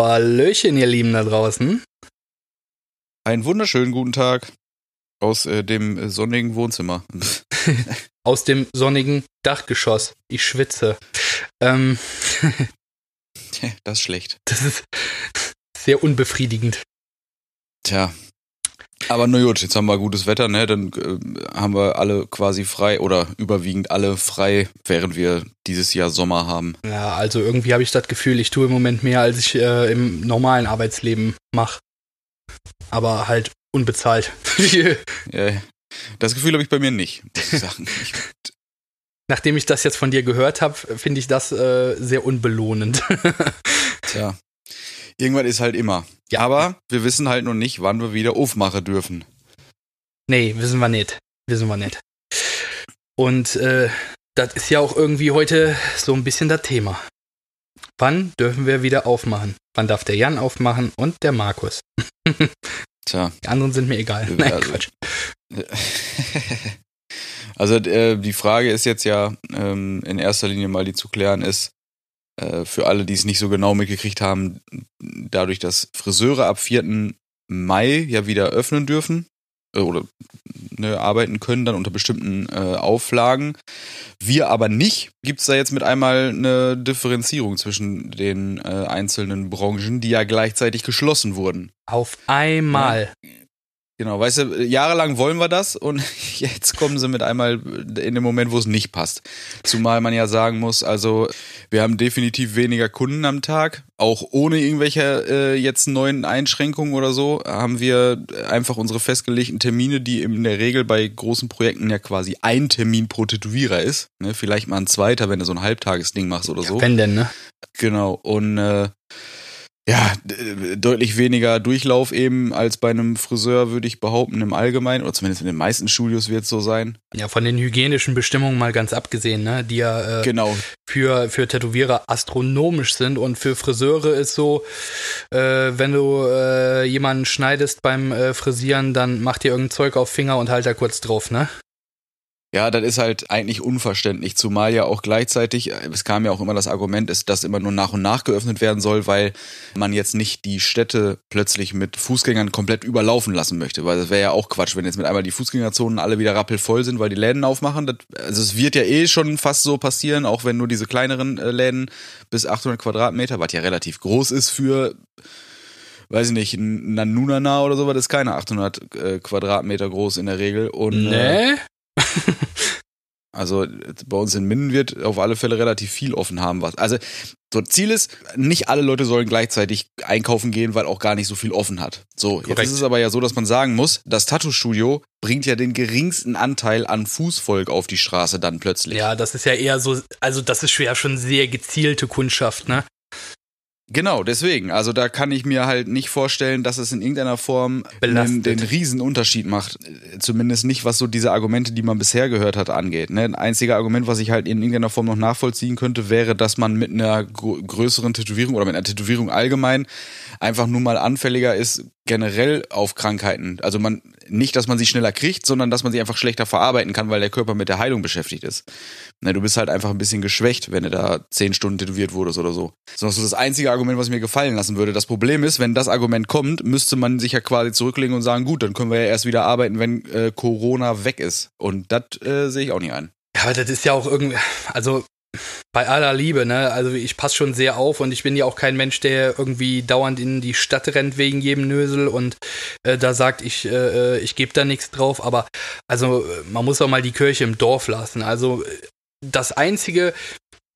Hallöchen, ihr Lieben da draußen. Einen wunderschönen guten Tag aus äh, dem sonnigen Wohnzimmer. Aus dem sonnigen Dachgeschoss. Ich schwitze. Ähm, das ist schlecht. das ist sehr unbefriedigend. Tja. Aber na gut, jetzt haben wir gutes Wetter, ne? Dann äh, haben wir alle quasi frei oder überwiegend alle frei, während wir dieses Jahr Sommer haben. Ja, also irgendwie habe ich das Gefühl, ich tue im Moment mehr, als ich äh, im normalen Arbeitsleben mache. Aber halt unbezahlt. Äh, das Gefühl habe ich bei mir nicht, muss ich sagen. Ich, Nachdem ich das jetzt von dir gehört habe, finde ich das äh, sehr unbelohnend. tja. Irgendwann ist halt immer. Ja. Aber wir wissen halt noch nicht, wann wir wieder aufmachen dürfen. nee, wissen wir nicht. Wissen wir nicht. Und äh, das ist ja auch irgendwie heute so ein bisschen das Thema. Wann dürfen wir wieder aufmachen? Wann darf der Jan aufmachen und der Markus? Tja. Die anderen sind mir egal. Nein, Also- Quatsch. Also äh, die Frage ist jetzt ja ähm, in erster Linie mal, die zu klären ist, äh, für alle, die es nicht so genau mitgekriegt haben, dadurch, dass Friseure ab 4. Mai ja wieder öffnen dürfen äh, oder ne, arbeiten können dann unter bestimmten äh, Auflagen. Wir aber nicht, gibt es da jetzt mit einmal eine Differenzierung zwischen den äh, einzelnen Branchen, die ja gleichzeitig geschlossen wurden. Auf einmal. Genau, weißt du, jahrelang wollen wir das und jetzt kommen sie mit einmal in dem Moment, wo es nicht passt. Zumal man ja sagen muss, also wir haben definitiv weniger Kunden am Tag, auch ohne irgendwelche äh, jetzt neuen Einschränkungen oder so, haben wir einfach unsere festgelegten Termine, die in der Regel bei großen Projekten ja quasi ein Termin pro Tätowierer ist. Ne? Vielleicht mal ein zweiter, wenn du so ein Halbtagesding machst oder so. Wenn denn, ne? Genau. Und äh, ja, d- deutlich weniger Durchlauf eben als bei einem Friseur, würde ich behaupten, im Allgemeinen, oder zumindest in den meisten Studios wird es so sein. Ja, von den hygienischen Bestimmungen mal ganz abgesehen, ne? Die ja äh, Genau. für, für Tätowierer astronomisch sind und für Friseure ist so, äh, wenn du äh, jemanden schneidest beim äh, Frisieren, dann mach dir irgendein Zeug auf Finger und halt da kurz drauf, ne? Ja, das ist halt eigentlich unverständlich, zumal ja auch gleichzeitig, äh, es kam ja auch immer das Argument, ist, dass immer nur nach und nach geöffnet werden soll, weil man jetzt nicht die Städte plötzlich mit Fußgängern komplett überlaufen lassen möchte, weil das wäre ja auch Quatsch, wenn jetzt mit einmal die Fußgängerzonen alle wieder rappelvoll sind, weil die Läden aufmachen. Das, also es wird ja eh schon fast so passieren, auch wenn nur diese kleineren äh, Läden bis 800 Quadratmeter, was ja relativ groß ist für weiß ich nicht, Nanunana oder so, das ist keine 800 äh, Quadratmeter groß in der Regel. Und, äh, Ne? also bei uns in Minden wird auf alle Fälle relativ viel offen haben. Was. Also so Ziel ist, nicht alle Leute sollen gleichzeitig einkaufen gehen, weil auch gar nicht so viel offen hat. So, jetzt Korrekt. ist es aber ja so, dass man sagen muss, das Tattoo-Studio bringt ja den geringsten Anteil an Fußvolk auf die Straße dann plötzlich. Ja, das ist ja eher so, also das ist ja schon sehr gezielte Kundschaft, ne? Genau, deswegen. Also da kann ich mir halt nicht vorstellen, dass es in irgendeiner Form den, Belastet. den riesen Unterschied macht. Zumindest nicht, was so diese Argumente, die man bisher gehört hat, angeht. Ne? Ein einziger Argument, was ich halt in irgendeiner Form noch nachvollziehen könnte, wäre, dass man mit einer größeren Tätowierung oder mit einer Tätowierung allgemein einfach nur mal anfälliger ist generell auf Krankheiten. Also man nicht, dass man sie schneller kriegt, sondern dass man sie einfach schlechter verarbeiten kann, weil der Körper mit der Heilung beschäftigt ist. Ne, du bist halt einfach ein bisschen geschwächt, wenn du da zehn Stunden tätowiert wurdest oder so. Das ist noch so das einzige Argument, was mir gefallen lassen würde. Das Problem ist, wenn das Argument kommt, müsste man sich ja quasi zurücklegen und sagen, gut, dann können wir ja erst wieder arbeiten, wenn äh, Corona weg ist. Und das äh, sehe ich auch nicht ein. Ja, aber das ist ja auch irgendwie, also bei aller Liebe, ne? Also ich passe schon sehr auf und ich bin ja auch kein Mensch, der irgendwie dauernd in die Stadt rennt wegen jedem Nösel und äh, da sagt, ich, äh, ich gebe da nichts drauf. Aber also äh, man muss auch mal die Kirche im Dorf lassen. Also äh, das Einzige,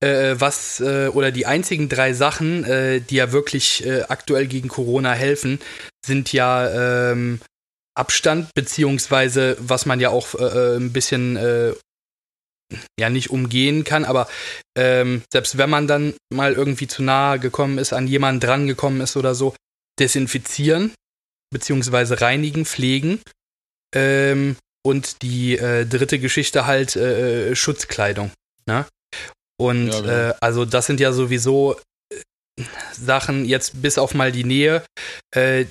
äh, was äh, oder die einzigen drei Sachen, äh, die ja wirklich äh, aktuell gegen Corona helfen, sind ja ähm, Abstand, beziehungsweise was man ja auch äh, äh, ein bisschen äh, ja nicht umgehen kann, aber ähm, selbst wenn man dann mal irgendwie zu nahe gekommen ist, an jemanden dran gekommen ist oder so, desinfizieren, beziehungsweise reinigen, pflegen. Ähm, und die äh, dritte Geschichte halt äh, Schutzkleidung. Ne? Und Ja, genau. äh, also das sind ja sowieso äh, Sachen, jetzt bis auf mal die Nähe, äh,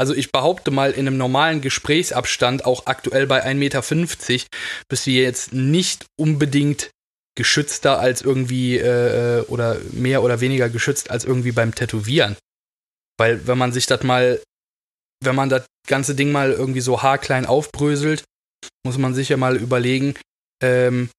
also ich behaupte mal, in einem normalen Gesprächsabstand, auch aktuell bei 1,50 Meter, bist du jetzt nicht unbedingt geschützter als irgendwie äh, oder mehr oder weniger geschützt als irgendwie beim Tätowieren. Weil wenn man sich das mal, wenn man das ganze Ding mal irgendwie so haarklein aufbröselt, muss man sich ja mal überlegen, ähm,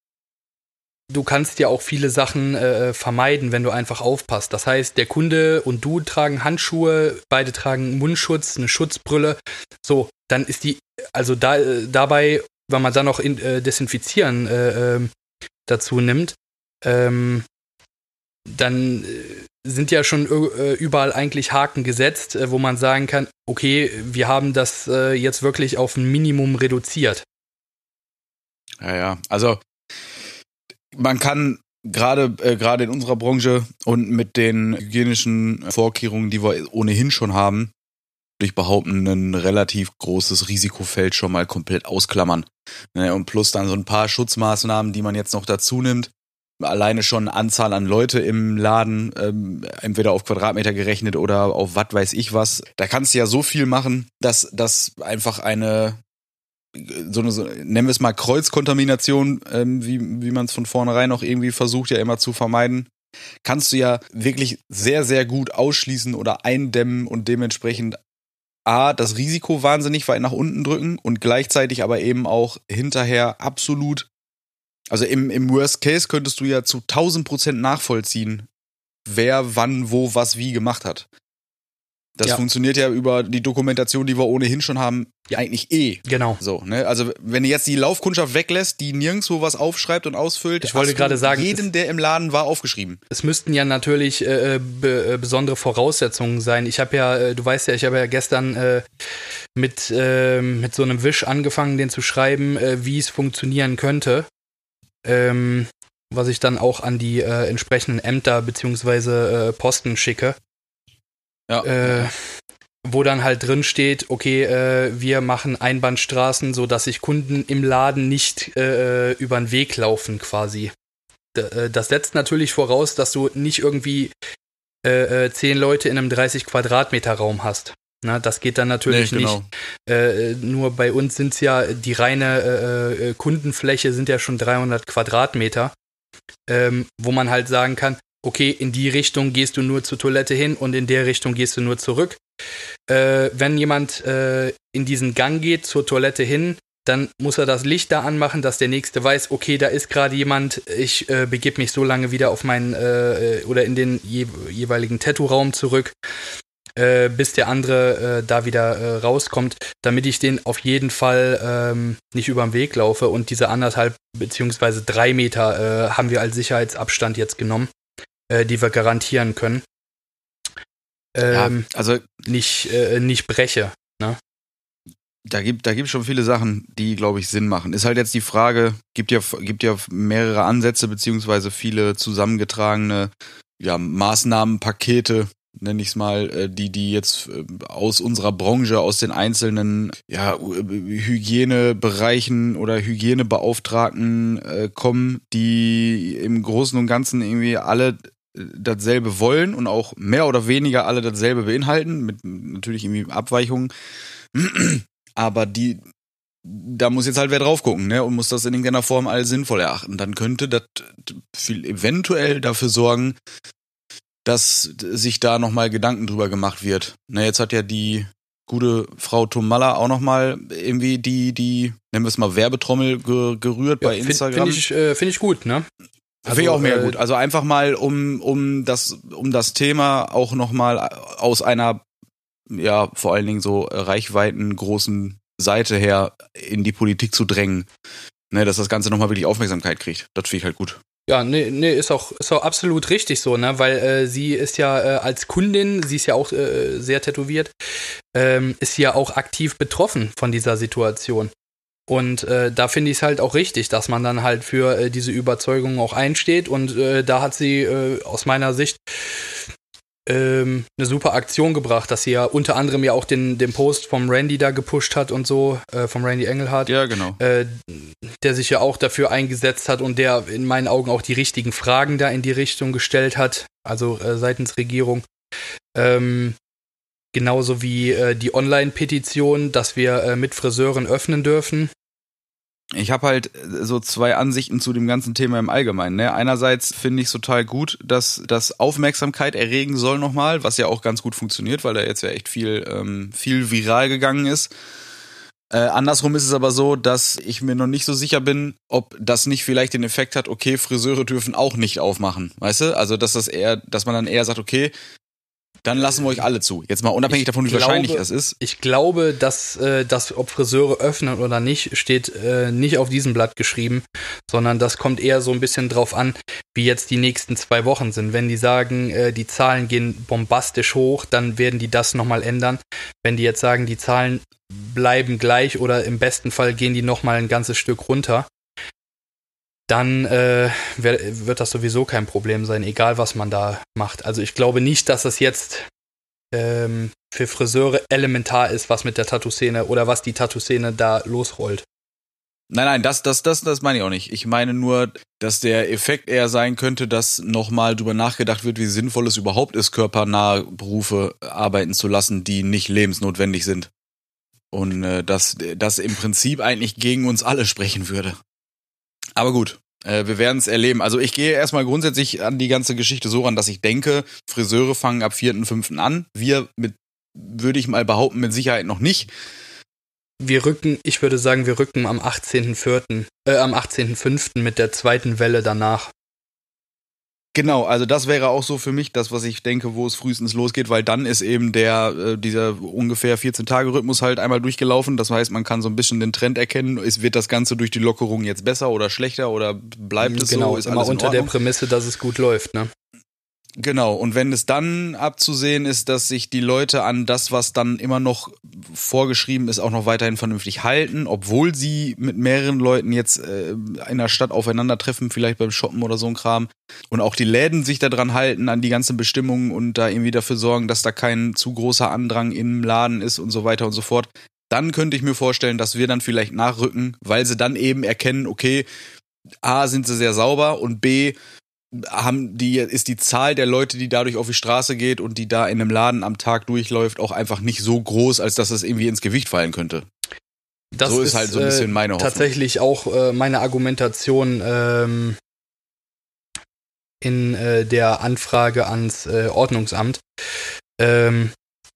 du kannst ja auch viele Sachen äh, vermeiden, wenn du einfach aufpasst. Das heißt, der Kunde und du tragen Handschuhe, beide tragen Mundschutz, eine Schutzbrille. So, dann ist die, also da, äh, dabei, wenn man dann noch in, äh, Desinfizieren äh, ähm, dazu nimmt, ähm, dann äh, sind ja schon äh, überall eigentlich Haken gesetzt, wo man sagen kann, okay, wir haben das jetzt wirklich auf ein Minimum reduziert. Ja, ja. Also man kann gerade äh, gerade in unserer Branche und mit den hygienischen Vorkehrungen, die wir ohnehin schon haben, ich behaupten, ein relativ großes Risikofeld schon mal komplett ausklammern. Ne, und plus dann so ein paar Schutzmaßnahmen, die man jetzt noch dazu nimmt. Alleine schon Anzahl an Leute im Laden, ähm, entweder auf Quadratmeter gerechnet oder auf was weiß ich was. Da kannst du ja so viel machen, dass das einfach eine so eine, so, nennen wir es mal Kreuzkontamination, ähm, wie, wie man es von vornherein auch irgendwie versucht ja immer zu vermeiden, kannst du ja wirklich sehr, sehr gut ausschließen oder eindämmen und dementsprechend A, das Risiko wahnsinnig weit nach unten drücken und gleichzeitig aber eben auch hinterher absolut, also im, im Worst Case könntest du ja zu 1000 Prozent nachvollziehen, wer wann, wo, was, wie gemacht hat. Das ja. funktioniert ja über die Dokumentation, die wir ohnehin schon haben, ja eigentlich eh. Genau. So, ne? Also, wenn du jetzt die Laufkundschaft weglässt, die nirgendwo was aufschreibt und ausfüllt, ich wollte gerade sagen, jeden, der im Laden war, aufgeschrieben. Es müssten ja natürlich äh, be äh, besondere Voraussetzungen sein. Ich habe ja, äh, du weißt ja, ich habe ja gestern äh, mit, äh, mit so einem Wisch angefangen, den zu schreiben, äh, wie es funktionieren könnte. Ähm, was ich dann auch an die äh, entsprechenden Ämter beziehungsweise äh, Posten schicke. Ja. Äh, wo dann halt drin steht, okay, äh, wir machen Einbahnstraßen, so dass sich Kunden im Laden nicht äh, über den Weg laufen quasi. D äh, das setzt natürlich voraus, dass du nicht irgendwie äh, äh, zehn Leute in einem 30 Quadratmeter Raum hast. Na, das geht dann natürlich nee, genau. nicht. Äh, nur bei uns sind es ja, die reine Kundenfläche sind ja schon 300 Quadratmeter, ähm, wo man halt sagen kann, okay, in die Richtung gehst du nur zur Toilette hin und in der Richtung gehst du nur zurück. Äh, wenn jemand äh, in diesen Gang geht, zur Toilette hin, dann muss er das Licht da anmachen, dass der Nächste weiß, okay, da ist gerade jemand, ich äh, begebe mich so lange wieder auf meinen äh, oder in den je jeweiligen Tattoo-Raum zurück, äh, bis der andere äh, da wieder rauskommt, damit ich den auf jeden Fall ähm, nicht über den Weg laufe. Und diese anderthalb beziehungsweise drei Meter haben wir als Sicherheitsabstand jetzt genommen äh, die wir garantieren können. Ähm, ja, also nicht, äh, nicht breche. Ne? Da gibt da gibt schon viele Sachen, die glaube ich Sinn machen. Ist halt jetzt die Frage, gibt ja gibt ja mehrere Ansätze beziehungsweise viele zusammengetragene ja, Maßnahmenpakete, nenne ich es mal, äh, die die jetzt äh, aus unserer Branche, aus den einzelnen ja, Hygienebereichen oder Hygienebeauftragten äh, kommen, die im Großen und Ganzen irgendwie alle dasselbe wollen und auch mehr oder weniger alle dasselbe beinhalten, mit natürlich irgendwie Abweichungen. Aber die, da muss jetzt halt wer drauf gucken, ne? Und muss das in irgendeiner Form all sinnvoll erachten. Dann könnte das viel eventuell dafür sorgen, dass sich da nochmal Gedanken drüber gemacht wird. Na, jetzt hat ja die gute Frau Tomalla auch nochmal irgendwie die, die, nennen wir es mal, Werbetrommel gerührt ja, bei Instagram. Finde ich, äh, find ich gut, ne? Also, Finde ich auch mehr äh, gut. Also einfach mal, um, um das, um das Thema auch nochmal aus einer, ja, vor allen Dingen so reichweiten großen Seite her in die Politik zu drängen. Ne, dass das Ganze nochmal wirklich Aufmerksamkeit kriegt. Das finde ich halt gut. Ja, nee, nee, ist auch, ist auch absolut richtig so, ne? Weil äh, sie ist ja äh, als Kundin, sie ist ja auch äh, sehr tätowiert, ähm, ist ja auch aktiv betroffen von dieser Situation. Und äh, da finde ich es halt auch richtig, dass man dann halt für äh, diese Überzeugung auch einsteht. Und äh, da hat sie äh, aus meiner Sicht ähm, eine super Aktion gebracht, dass sie ja unter anderem ja auch den, den Post vom Randy da gepusht hat und so, äh, vom Randy Engelhardt. Ja, genau. Äh, der sich ja auch dafür eingesetzt hat und der in meinen Augen auch die richtigen Fragen da in die Richtung gestellt hat, also seitens Regierung. Ähm, Genauso wie äh, die Online-Petition, dass wir äh, mit Friseuren öffnen dürfen. Ich habe halt so zwei Ansichten zu dem ganzen Thema im Allgemeinen. Ne? Einerseits finde ich es total gut, dass das Aufmerksamkeit erregen soll nochmal, was ja auch ganz gut funktioniert, weil da jetzt ja echt viel, ähm, viel viral gegangen ist. Äh, andersrum ist es aber so, dass ich mir noch nicht so sicher bin, ob das nicht vielleicht den Effekt hat, okay, Friseure dürfen auch nicht aufmachen, weißt du? Also, dass das eher, dass man dann eher sagt, okay, dann lassen wir euch alle zu. Jetzt mal unabhängig ich davon, wie glaube, wahrscheinlich das ist. Ich glaube, dass, äh, dass ob Friseure öffnen oder nicht, steht äh, nicht auf diesem Blatt geschrieben, sondern das kommt eher so ein bisschen drauf an, wie jetzt die nächsten zwei Wochen sind. Wenn die sagen, äh, die Zahlen gehen bombastisch hoch, dann werden die das nochmal ändern. Wenn die jetzt sagen, die Zahlen bleiben gleich oder im besten Fall gehen die nochmal ein ganzes Stück runter, dann äh, wird das sowieso kein Problem sein, egal was man da macht. Also ich glaube nicht, dass das jetzt ähm, für Friseure elementar ist, was mit der Tattoo-Szene oder was die Tattoo-Szene da losrollt. Nein, nein, das, das, das, das meine ich auch nicht. Ich meine nur, dass der Effekt eher sein könnte, dass nochmal drüber nachgedacht wird, wie sinnvoll es überhaupt ist, körpernahe Berufe arbeiten zu lassen, die nicht lebensnotwendig sind. Und äh, dass das im Prinzip eigentlich gegen uns alle sprechen würde. Aber gut, äh, wir werden es erleben. Also ich gehe erstmal grundsätzlich an die ganze Geschichte so ran, dass ich denke, Friseure fangen ab 4.5. an. Wir mit, würde ich mal behaupten, mit Sicherheit noch nicht. Wir rücken, ich würde sagen, wir rücken am 18.4., äh, am 18.5. mit der zweiten Welle danach. Genau, also das wäre auch so für mich das, was ich denke, wo es frühestens losgeht, weil dann ist eben der äh, dieser ungefähr 14 Tage Rhythmus halt einmal durchgelaufen. Das heißt, man kann so ein bisschen den Trend erkennen. Ist, wird das Ganze durch die Lockerung jetzt besser oder schlechter oder bleibt es genau, so? Ist immer unter der Prämisse, dass es gut läuft, ne? Genau, und wenn es dann abzusehen ist, dass sich die Leute an das, was dann immer noch vorgeschrieben ist, auch noch weiterhin vernünftig halten, obwohl sie mit mehreren Leuten jetzt äh, in der Stadt aufeinandertreffen, vielleicht beim Shoppen oder so ein Kram, und auch die Läden sich daran halten, an die ganzen Bestimmungen und da irgendwie dafür sorgen, dass da kein zu großer Andrang im Laden ist und so weiter und so fort, dann könnte ich mir vorstellen, dass wir dann vielleicht nachrücken, weil sie dann eben erkennen, okay, A, sind sie sehr sauber und B, haben die, ist die Zahl der Leute, die dadurch auf die Straße geht und die da in einem Laden am Tag durchläuft, auch einfach nicht so groß, als dass es irgendwie ins Gewicht fallen könnte. Das so ist, ist, halt so ein bisschen äh, meine Hoffnung. Tatsächlich auch äh, meine Argumentation ähm, in äh, der Anfrage ans äh, Ordnungsamt. Ähm,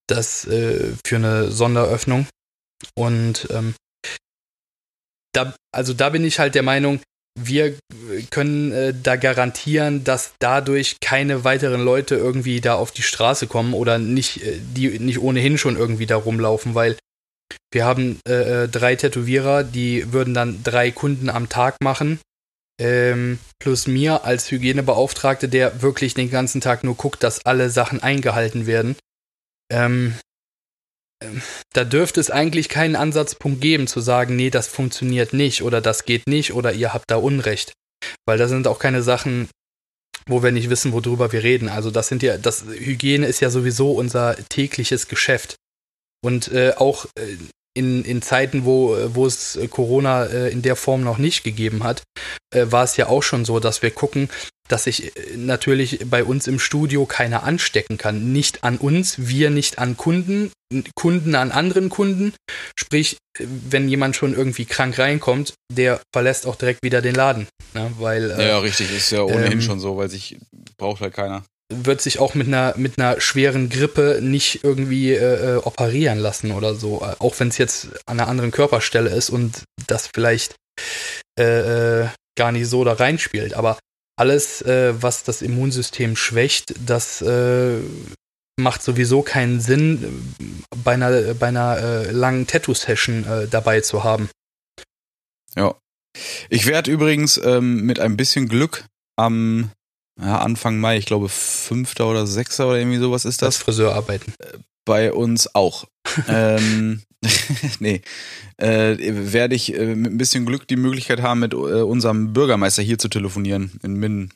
das äh, für eine Sonderöffnung. Und ähm, da, also da bin ich halt der Meinung, wir können äh, da garantieren, dass dadurch keine weiteren Leute irgendwie da auf die Straße kommen oder nicht, äh, die nicht ohnehin schon irgendwie da rumlaufen, weil wir haben äh, äh, drei Tätowierer, die würden dann drei Kunden am Tag machen. Ähm, plus mir als Hygienebeauftragte, der wirklich den ganzen Tag nur guckt, dass alle Sachen eingehalten werden. Ähm, da dürfte es eigentlich keinen Ansatzpunkt geben, zu sagen, nee, das funktioniert nicht oder das geht nicht oder ihr habt da Unrecht. Weil das sind auch keine Sachen, wo wir nicht wissen, worüber wir reden. Also das sind ja, das Hygiene ist ja sowieso unser tägliches Geschäft. Und äh, auch äh, in, in Zeiten, wo, wo es Corona äh, in der Form noch nicht gegeben hat, äh, war es ja auch schon so, dass wir gucken, dass sich äh, natürlich bei uns im Studio keiner anstecken kann. Nicht an uns, wir nicht an Kunden, Kunden an anderen Kunden. Sprich, wenn jemand schon irgendwie krank reinkommt, der verlässt auch direkt wieder den Laden. Ne? Weil, äh, ja, richtig, ist ja ohnehin ähm, schon so, weil sich braucht halt keiner. Wird sich auch mit einer, mit einer schweren Grippe nicht irgendwie äh, äh operieren lassen oder so. Auch wenn es jetzt an einer anderen Körperstelle ist und das vielleicht äh, äh gar nicht so da reinspielt. Aber alles, äh, was das Immunsystem schwächt, das äh, macht sowieso keinen Sinn, bei einer, bei einer äh, langen Tattoo-Session äh, dabei zu haben. Ja. Ich werde übrigens ähm, mit ein bisschen Glück am ja, Anfang Mai, ich glaube 5. oder 6. oder irgendwie sowas ist das. Das Friseur arbeiten. Äh, bei uns auch. ähm, nee, äh, werde ich äh, mit ein bisschen Glück die Möglichkeit haben, mit äh, unserem Bürgermeister hier zu telefonieren in Minden.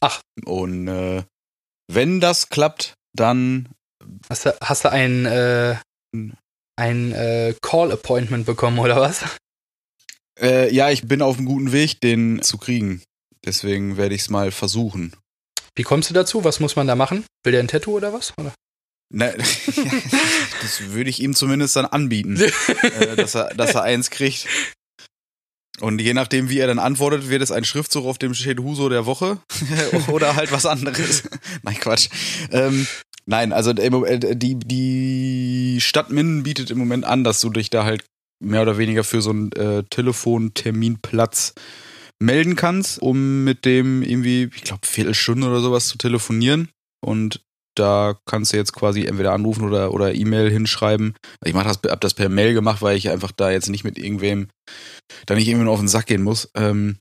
Ach. Und äh, wenn das klappt, dann. Hast du, hast du ein, äh, ein äh, Call-Appointment bekommen oder was? Äh, ja, ich bin auf einem guten Weg, den zu kriegen. Deswegen werde ich es mal versuchen. Wie kommst du dazu? Was muss man da machen? Will der ein Tattoo oder was? Oder? Ne, das würde ich ihm zumindest dann anbieten, äh, dass, er, dass er eins kriegt. Und je nachdem, wie er dann antwortet, wird es ein Schriftzug, auf dem steht Huso der Woche oder halt was anderes. Nein, Quatsch. Ähm, nein, also äh, die, die Stadt Minden bietet im Moment an, dass du dich da halt mehr oder weniger für so einen äh, Telefonterminplatz melden kannst, um mit dem irgendwie, ich glaube, Viertelstunde oder sowas zu telefonieren. Und da kannst du jetzt quasi entweder anrufen oder, oder E-Mail hinschreiben. Ich mach das, hab das per Mail gemacht, weil ich einfach da jetzt nicht mit irgendwem, da nicht irgendwann auf den Sack gehen muss. Ähm,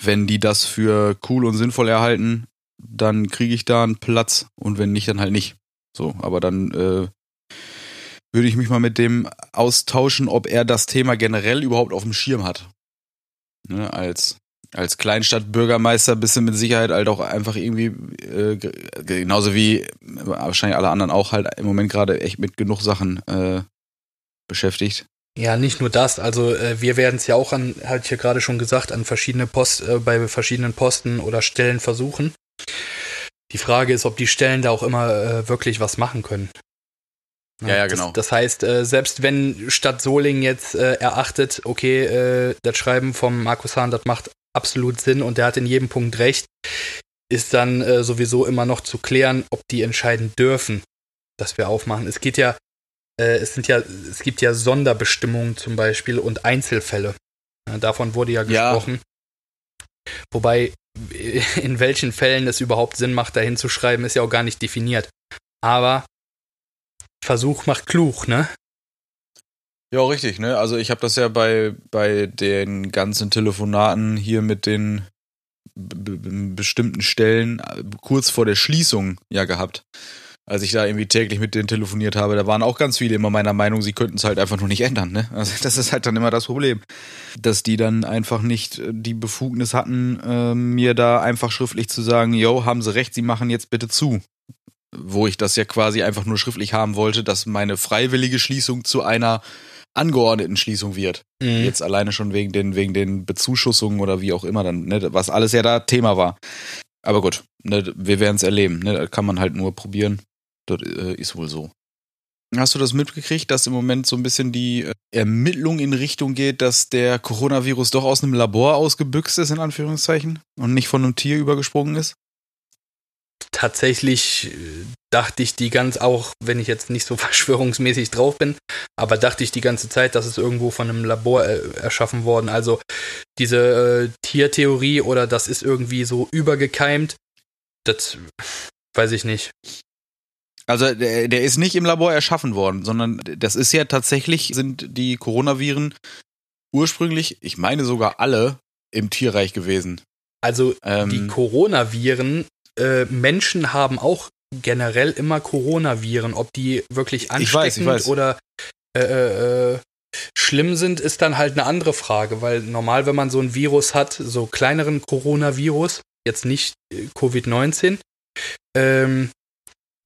wenn die das für cool und sinnvoll erhalten, dann kriege ich da einen Platz und wenn nicht, dann halt nicht. So, aber dann äh, würde ich mich mal mit dem austauschen, ob er das Thema generell überhaupt auf dem Schirm hat. Ne, als als Kleinstadtbürgermeister bist du mit Sicherheit halt auch einfach irgendwie, äh, genauso wie wahrscheinlich alle anderen auch halt im Moment gerade echt mit genug Sachen äh, beschäftigt. Ja, nicht nur das. Also äh, wir werden es ja auch an, hatte ich ja gerade schon gesagt, an verschiedene Post, äh, bei verschiedenen Posten oder Stellen versuchen. Die Frage ist, ob die Stellen da auch immer äh, wirklich was machen können. Ja, ja, genau. Das, das heißt, äh, selbst wenn Stadt Solingen jetzt äh, erachtet, okay, äh, das Schreiben vom Markus Hahn, das macht absolut Sinn und der hat in jedem Punkt recht, ist dann äh, sowieso immer noch zu klären, ob die entscheiden dürfen, dass wir aufmachen. Es geht ja, äh, es sind ja, es gibt ja Sonderbestimmungen zum Beispiel und Einzelfälle. Davon wurde ja gesprochen. Ja. Wobei, in welchen Fällen es überhaupt Sinn macht, da hinzuschreiben, ist ja auch gar nicht definiert. Aber Versuch macht klug, ne? Ja, richtig, ne? Also ich habe das ja bei, bei den ganzen Telefonaten hier mit den bestimmten Stellen äh, kurz vor der Schließung ja gehabt. Als ich da irgendwie täglich mit denen telefoniert habe, da waren auch ganz viele immer meiner Meinung, sie könnten es halt einfach nur nicht ändern, ne? Also das ist halt dann immer das Problem. Dass die dann einfach nicht äh, die Befugnis hatten, äh, mir da einfach schriftlich zu sagen, yo, haben sie recht, sie machen jetzt bitte zu wo ich das ja quasi einfach nur schriftlich haben wollte, dass meine freiwillige Schließung zu einer angeordneten Schließung wird. Mhm. Jetzt alleine schon wegen den, wegen den Bezuschussungen oder wie auch immer dann, ne, was alles ja da Thema war. Aber gut, ne, wir werden es erleben. Ne, da kann man halt nur probieren. Das äh, ist wohl so. Hast du das mitgekriegt, dass im Moment so ein bisschen die äh, Ermittlung in Richtung geht, dass der Coronavirus doch aus einem Labor ausgebüxt ist, in Anführungszeichen, und nicht von einem Tier übergesprungen ist? Tatsächlich äh, dachte ich die ganz, auch wenn ich jetzt nicht so verschwörungsmäßig drauf bin, aber dachte ich die ganze Zeit, dass es irgendwo von einem Labor äh, erschaffen worden. Also diese äh, Tiertheorie oder das ist irgendwie so übergekeimt, das weiß ich nicht. Also der, der ist nicht im Labor erschaffen worden, sondern das ist ja tatsächlich, sind die Coronaviren ursprünglich, ich meine sogar alle, im Tierreich gewesen. Also ähm, die Coronaviren äh, Menschen haben auch generell immer Coronaviren. Ob die wirklich ansteckend ich weiß, ich weiß. oder äh, äh, äh, schlimm sind, ist dann halt eine andere Frage, weil normal, wenn man so ein Virus hat, so kleineren Coronavirus, jetzt nicht äh, Covid-19, ähm,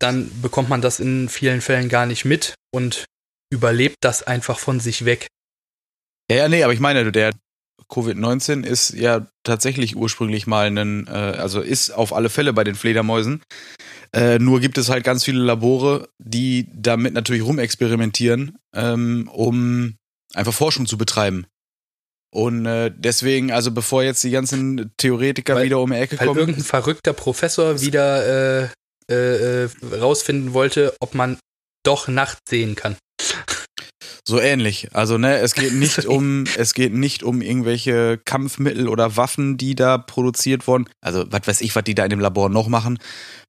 dann bekommt man das in vielen Fällen gar nicht mit und überlebt das einfach von sich weg. Ja, ja, nee, aber ich meine, der Covid-19 ist ja tatsächlich ursprünglich mal ein, äh, also ist auf alle Fälle bei den Fledermäusen. Äh, nur gibt es halt ganz viele Labore, die damit natürlich rumexperimentieren, ähm, um einfach Forschung zu betreiben. Und äh, deswegen, also bevor jetzt die ganzen Theoretiker weil, wieder um die Ecke weil kommen. Weil irgendein verrückter Professor wieder äh, äh, äh, rausfinden wollte, ob man doch nachts sehen kann. So ähnlich. Also, ne, es geht nicht um, es geht nicht um irgendwelche Kampfmittel oder Waffen, die da produziert wurden. Also, was weiß ich, was die da in dem Labor noch machen.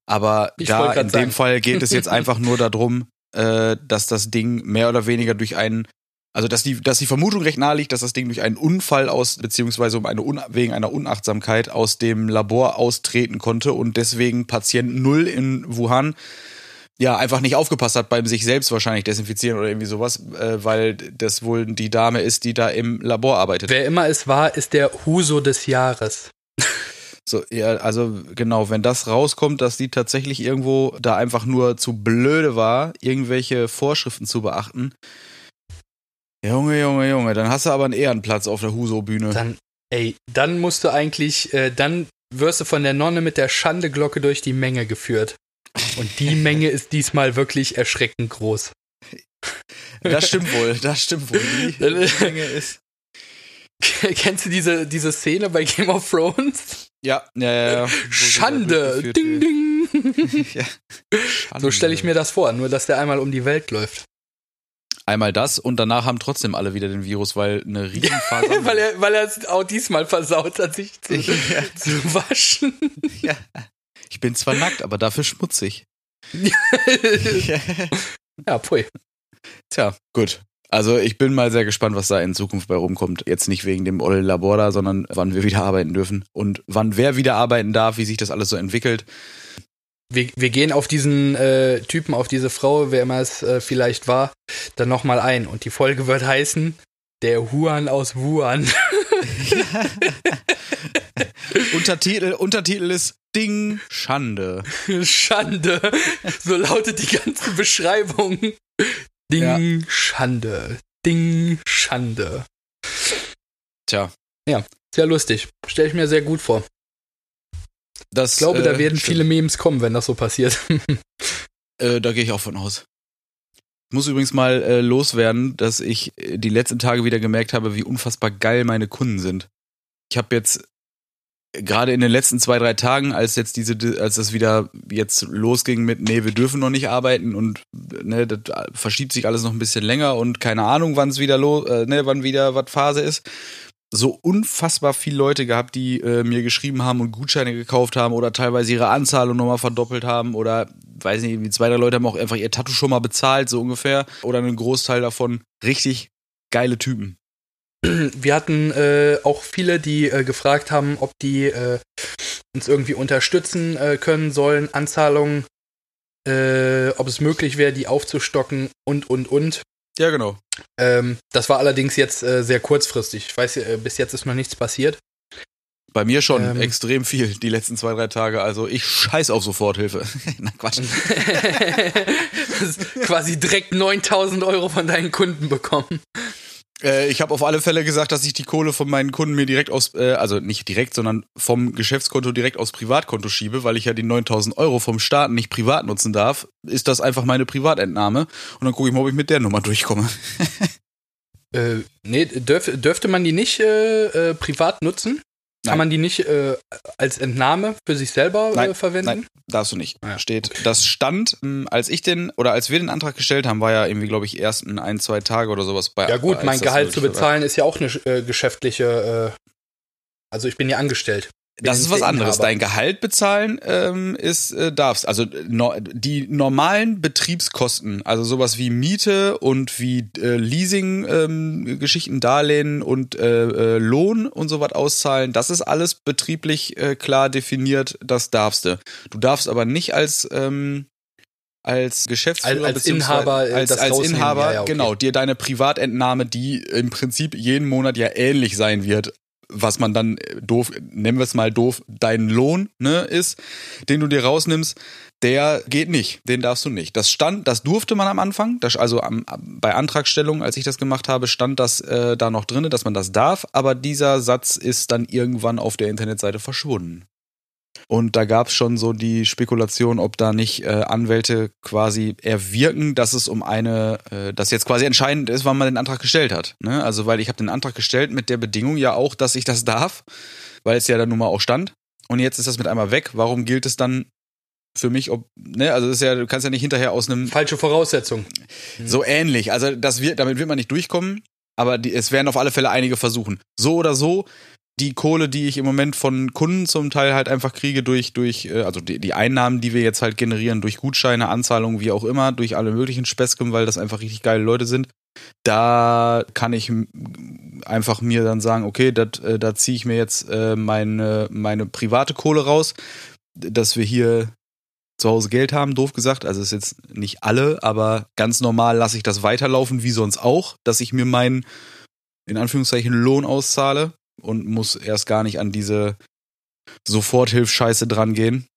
Aber ich da in sagen. dem Fall geht es jetzt einfach nur darum, äh, dass das Ding mehr oder weniger durch einen, also dass die, dass die Vermutung recht nahe liegt, dass das Ding durch einen Unfall aus, beziehungsweise um eine Un wegen einer Unachtsamkeit aus dem Labor austreten konnte und deswegen Patient Null in Wuhan ja einfach nicht aufgepasst hat beim sich selbst wahrscheinlich desinfizieren oder irgendwie sowas, äh, weil das wohl die Dame ist, die da im Labor arbeitet. Wer immer es war, ist der Huso des Jahres. So, ja, also genau, wenn das rauskommt, dass die tatsächlich irgendwo da einfach nur zu blöde war, irgendwelche Vorschriften zu beachten. Junge, Junge, Junge, dann hast du aber einen Ehrenplatz auf der Huso-Bühne. Dann, ey, dann musst du eigentlich, äh, dann wirst du von der Nonne mit der Schandeglocke durch die Menge geführt. Und die Menge ist diesmal wirklich erschreckend groß. Das stimmt wohl, das stimmt wohl. Die, die Menge ist. Kennst du diese, diese Szene bei Game of Thrones? Ja, ja, ja. ja. Schande! Ding, ding! ja. Schande. So stelle ich mir das vor, nur dass der einmal um die Welt läuft. Einmal das und danach haben trotzdem alle wieder den Virus, weil eine Riesenfaser. weil er, weil er es auch diesmal versaut hat, sich zu, ja. zu waschen. Ja. Ich bin zwar nackt, aber dafür schmutzig. ja, pui. Tja, gut. Also ich bin mal sehr gespannt, was da in Zukunft bei rumkommt. Jetzt nicht wegen dem Olle Labor da, sondern wann wir wieder arbeiten dürfen und wann wer wieder arbeiten darf, wie sich das alles so entwickelt. Wir, wir gehen auf diesen äh, Typen, auf diese Frau, wer immer es äh, vielleicht war, dann nochmal ein. Und die Folge wird heißen Der Huan aus Wuhan. Untertitel, Untertitel ist Ding Schande. Schande. So lautet die ganze Beschreibung. Ding ja. Schande. Ding Schande. Tja. Ja, sehr lustig. Stelle ich mir sehr gut vor. Das, ich glaube, äh, da werden stimmt. viele Memes kommen, wenn das so passiert. äh, da gehe ich auch von aus. Ich muss übrigens mal äh, loswerden, dass ich äh, die letzten Tage wieder gemerkt habe, wie unfassbar geil meine Kunden sind. Ich habe jetzt gerade in den letzten zwei, drei Tagen, als jetzt diese, als das wieder jetzt losging mit, nee, wir dürfen noch nicht arbeiten und ne, das verschiebt sich alles noch ein bisschen länger und keine Ahnung, wann es wieder los, äh, ne, wann wieder was Phase ist. So unfassbar viele Leute gehabt, die äh, mir geschrieben haben und Gutscheine gekauft haben oder teilweise ihre Anzahlung nochmal verdoppelt haben oder weiß nicht, wie zwei, drei Leute haben auch einfach ihr Tattoo schon mal bezahlt, so ungefähr. Oder einen Großteil davon. Richtig geile Typen wir hatten äh, auch viele, die äh, gefragt haben, ob die äh, uns irgendwie unterstützen äh, können sollen, Anzahlungen, äh, ob es möglich wäre, die aufzustocken und, und, und. Ja, genau. Ähm, das war allerdings jetzt äh, sehr kurzfristig. Ich weiß, bis jetzt ist noch nichts passiert. Bei mir schon ähm, extrem viel die letzten zwei, drei Tage. Also ich scheiß auf Soforthilfe. Na Quatsch. quasi direkt 9000 Euro von deinen Kunden bekommen. Äh, ich habe auf alle Fälle gesagt, dass ich die Kohle von meinen Kunden mir direkt aus, äh, also nicht direkt, sondern vom Geschäftskonto direkt aufs Privatkonto schiebe, weil ich ja die 9000 Euro vom Staat nicht privat nutzen darf. Ist das einfach meine Privatentnahme und dann gucke ich mal, ob ich mit der Nummer durchkomme. äh, nee, dürf, dürfte man die nicht äh, äh privat nutzen? Kann man die nicht äh, als Entnahme für sich selber nein, äh, verwenden? Nein, darfst du nicht. Ja, Steht. Okay. Das stand, ähm, als ich den oder als wir den Antrag gestellt haben, war ja irgendwie, glaube ich, erst in ein, zwei Tage oder sowas bei. Ja gut, mein Gehalt zu bezahlen ist ja auch eine äh, geschäftliche. Äh, also ich bin ja angestellt. Das ist was anderes. Dein Gehalt bezahlen ähm, ist äh, darfst. Also no, die normalen Betriebskosten, also sowas wie Miete und wie äh, Leasing ähm, Geschichten, Darlehen und äh, äh, Lohn und sowas auszahlen, das ist alles betrieblich äh, klar definiert. Das darfst du. Du darfst aber nicht als ähm, als Geschäftsführer als, als Inhaber als, als Inhaber ja, ja, okay. genau dir deine Privatentnahme, die im Prinzip jeden Monat ja ähnlich sein wird, was man dann äh, doof, nennen wir es mal doof, dein Lohn ne, ist, den du dir rausnimmst, der geht nicht, den darfst du nicht. Das stand, das durfte man am Anfang, das, also am, bei Antragstellung, als ich das gemacht habe, stand das äh, da noch drin, dass man das darf, aber dieser Satz ist dann irgendwann auf der Internetseite verschwunden. Und da gab es schon so die Spekulation, ob da nicht äh, Anwälte quasi erwirken, dass es um eine, äh, das jetzt quasi entscheidend ist, wann man den Antrag gestellt hat. Ne? Also weil ich habe den Antrag gestellt mit der Bedingung ja auch, dass ich das darf, weil es ja dann nun mal auch stand. Und jetzt ist das mit einmal weg. Warum gilt es dann für mich, ob, ne, also das ist ja, du kannst ja nicht hinterher aus einem. Falsche Voraussetzung. So ähnlich. Also das wird, damit wird man nicht durchkommen, aber die, es werden auf alle Fälle einige versuchen. So oder so die Kohle, die ich im Moment von Kunden zum Teil halt einfach kriege durch, durch, äh, also die, die Einnahmen, die wir jetzt halt generieren durch Gutscheine, Anzahlungen, wie auch immer, durch alle möglichen Späßchen, weil das einfach richtig geile Leute sind. Da kann ich einfach mir dann sagen, okay, dat, äh, da ziehe ich mir jetzt äh, meine, meine private Kohle raus, dass wir hier zu Hause Geld haben, doof gesagt. Also ist jetzt nicht alle, aber ganz normal lasse ich das weiterlaufen, wie sonst auch, dass ich mir meinen, in Anführungszeichen, Lohn auszahle und muss erst gar nicht an diese Soforthilfscheiße drangehen,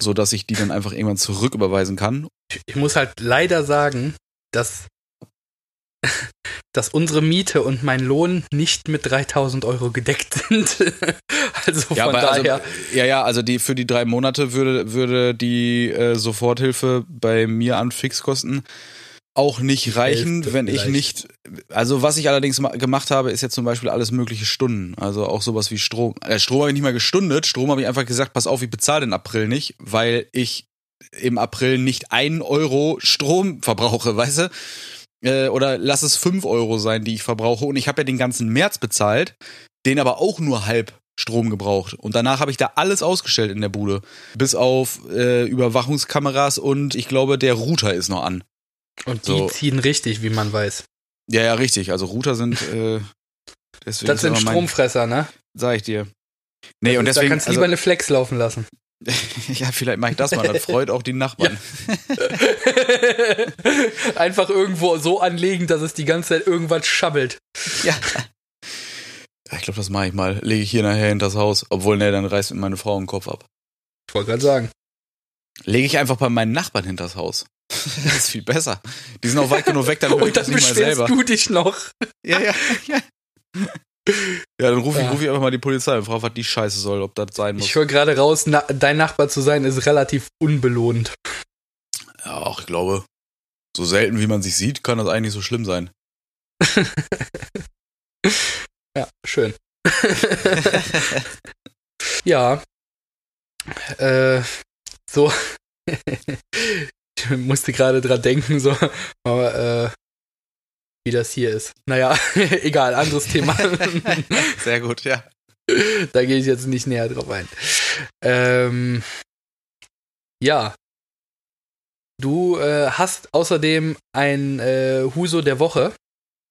so dass ich die dann einfach irgendwann zurücküberweisen kann. Ich muss halt leider sagen, dass, dass unsere Miete und mein Lohn nicht mit 3000 Euro gedeckt sind. also ja, von also, daher. Also, ja, ja, also die, für die drei Monate würde, würde die äh, Soforthilfe bei mir an Fixkosten auch nicht reichen, Hälfte wenn ich vielleicht. nicht. Also was ich allerdings ma- gemacht habe, ist jetzt zum Beispiel alles mögliche Stunden. Also auch sowas wie Strom. Äh, Strom habe ich nicht mal gestundet. Strom habe ich einfach gesagt, pass auf, ich bezahle den April nicht, weil ich im April nicht einen Euro Strom verbrauche, weißt du? Äh, oder lass es fünf Euro sein, die ich verbrauche. Und ich habe ja den ganzen März bezahlt, den aber auch nur halb Strom gebraucht. Und danach habe ich da alles ausgestellt in der Bude. Bis auf äh, Überwachungskameras und ich glaube, der Router ist noch an. Und die So. ziehen richtig, wie man weiß. Ja, ja, richtig. Also Router sind äh, deswegen Das sind immer mein- Stromfresser, ne? Sag ich dir. Nee, und da deswegen, kannst du lieber also, eine Flex laufen lassen. ja, vielleicht mache ich das mal, das freut auch die Nachbarn. Einfach irgendwo so anlegen, dass es die ganze Zeit irgendwas schabbelt. Ja. Ich glaube, das mache ich mal. Lege ich hier nachher hinter das Haus. Obwohl, ne, dann reißt mir meine Frau den Kopf ab. Ich wollte gerade sagen. Lege ich einfach bei meinen Nachbarn hinter das Haus. das ist viel besser. Die sind auch weit genug weg, dann höre ich das nicht mal selber. du dich noch. Ja, ja, ja. Ja, dann rufe ich, Ja. ruf ich einfach mal die Polizei und frage, was die Scheiße soll, ob das sein muss. Ich höre gerade raus, na, dein Nachbar zu sein ist relativ unbelohnt. Ja, auch ich glaube, so selten wie man sich sieht, kann das eigentlich so schlimm sein. Ja, schön. ja. Äh, so. Ich musste gerade dran denken, so, aber, äh, wie das hier ist. Naja, egal, anderes Thema. Sehr gut, ja. da gehe ich jetzt nicht näher drauf ein. Ähm, ja. Du äh, hast außerdem ein äh, Huso der Woche.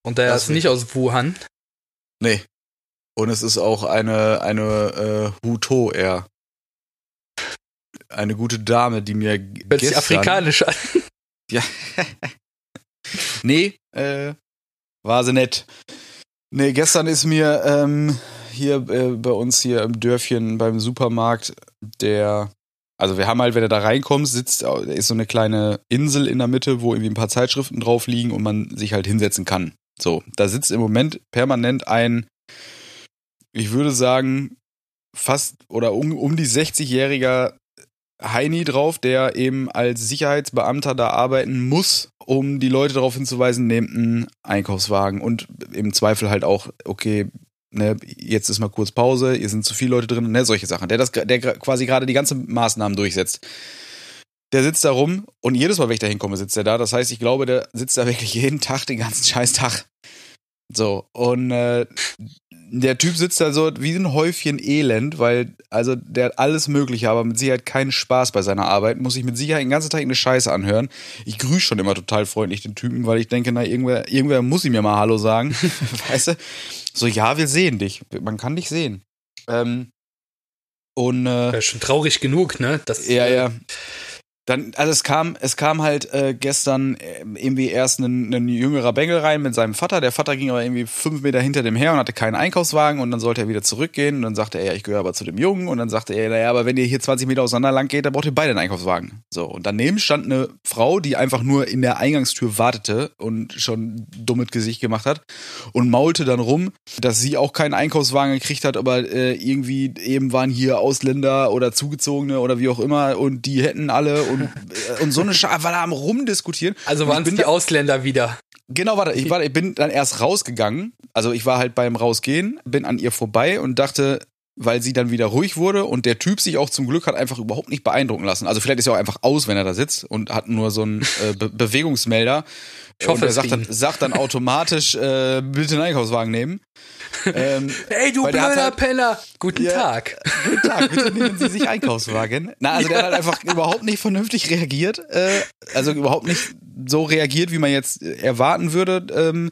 Und der Das ist nicht aus Wuhan. Nee. Und es ist auch eine, eine äh, Huto eher. Eine gute Dame, die mir Hört gestern, afrikanisch an. Ja. nee, äh, war sie nett. Nee, gestern ist mir ähm, hier äh, bei uns hier im Dörfchen beim Supermarkt der, also wir haben halt, wenn du da reinkommst, sitzt, da ist so eine kleine Insel in der Mitte, wo irgendwie ein paar Zeitschriften drauf liegen und man sich halt hinsetzen kann. So, da sitzt im Moment permanent ein, ich würde sagen, fast oder um, um die 60-jähriger Heini drauf, der eben als Sicherheitsbeamter da arbeiten muss, um die Leute darauf hinzuweisen, nehmt einen Einkaufswagen und im Zweifel halt auch, okay, ne, jetzt ist mal kurz Pause, hier sind zu viele Leute drin, ne, solche Sachen. Der das, der quasi gerade die ganzen Maßnahmen durchsetzt. Der sitzt da rum und jedes Mal, wenn ich da hinkomme, sitzt er da. Das heißt, ich glaube, der sitzt da wirklich jeden Tag, den ganzen scheiß Tag. So, und äh, der Typ sitzt da so wie ein Häufchen Elend, weil, also, der hat alles Mögliche, aber mit Sicherheit keinen Spaß bei seiner Arbeit, muss sich mit Sicherheit den ganzen Tag eine Scheiße anhören. Ich grüße schon immer total freundlich den Typen, weil ich denke, na, irgendwer, irgendwer muss ihm ja mal Hallo sagen. weißt du? So, ja, wir sehen dich. Man kann dich sehen. Ähm, und, äh, Ja, schon traurig genug, ne? Das, ja, ja. Dann, also es kam, es kam halt äh, gestern äh, irgendwie erst ein, ein jüngerer Bengel rein mit seinem Vater. Der Vater ging aber irgendwie fünf Meter hinter dem her und hatte keinen Einkaufswagen und dann sollte er wieder zurückgehen und dann sagte er, ja, ich gehöre aber zu dem Jungen und dann sagte er, naja, aber wenn ihr hier 20 Meter auseinander lang geht, dann braucht ihr beide einen Einkaufswagen. So, und daneben stand eine Frau, die einfach nur in der Eingangstür wartete und schon dummes Gesicht gemacht hat und maulte dann rum, dass sie auch keinen Einkaufswagen gekriegt hat, aber äh, irgendwie eben waren hier Ausländer oder Zugezogene oder wie auch immer und die hätten alle und, äh, und so eine Schar war da am rumdiskutieren. Also Und waren es die da- Ausländer wieder. Genau, warte, ich, war, ich bin dann erst rausgegangen. Also ich war halt beim Rausgehen, bin an ihr vorbei und dachte, weil sie dann wieder ruhig wurde und der Typ sich auch zum Glück hat einfach überhaupt nicht beeindrucken lassen. Also vielleicht ist er auch einfach aus, wenn er da sitzt und hat nur so einen äh, Be Bewegungsmelder. Ich hoffe, und er sagt dann, sagt dann automatisch, äh, bitte einen Einkaufswagen nehmen. ähm, Ey, du blöder halt- Penner! Guten Ja. Tag. Guten Tag, bitte nehmen Sie sich Einkaufswagen. Na, also der hat halt einfach überhaupt nicht vernünftig reagiert. Äh, also überhaupt nicht so reagiert, wie man jetzt erwarten würde. Ähm, und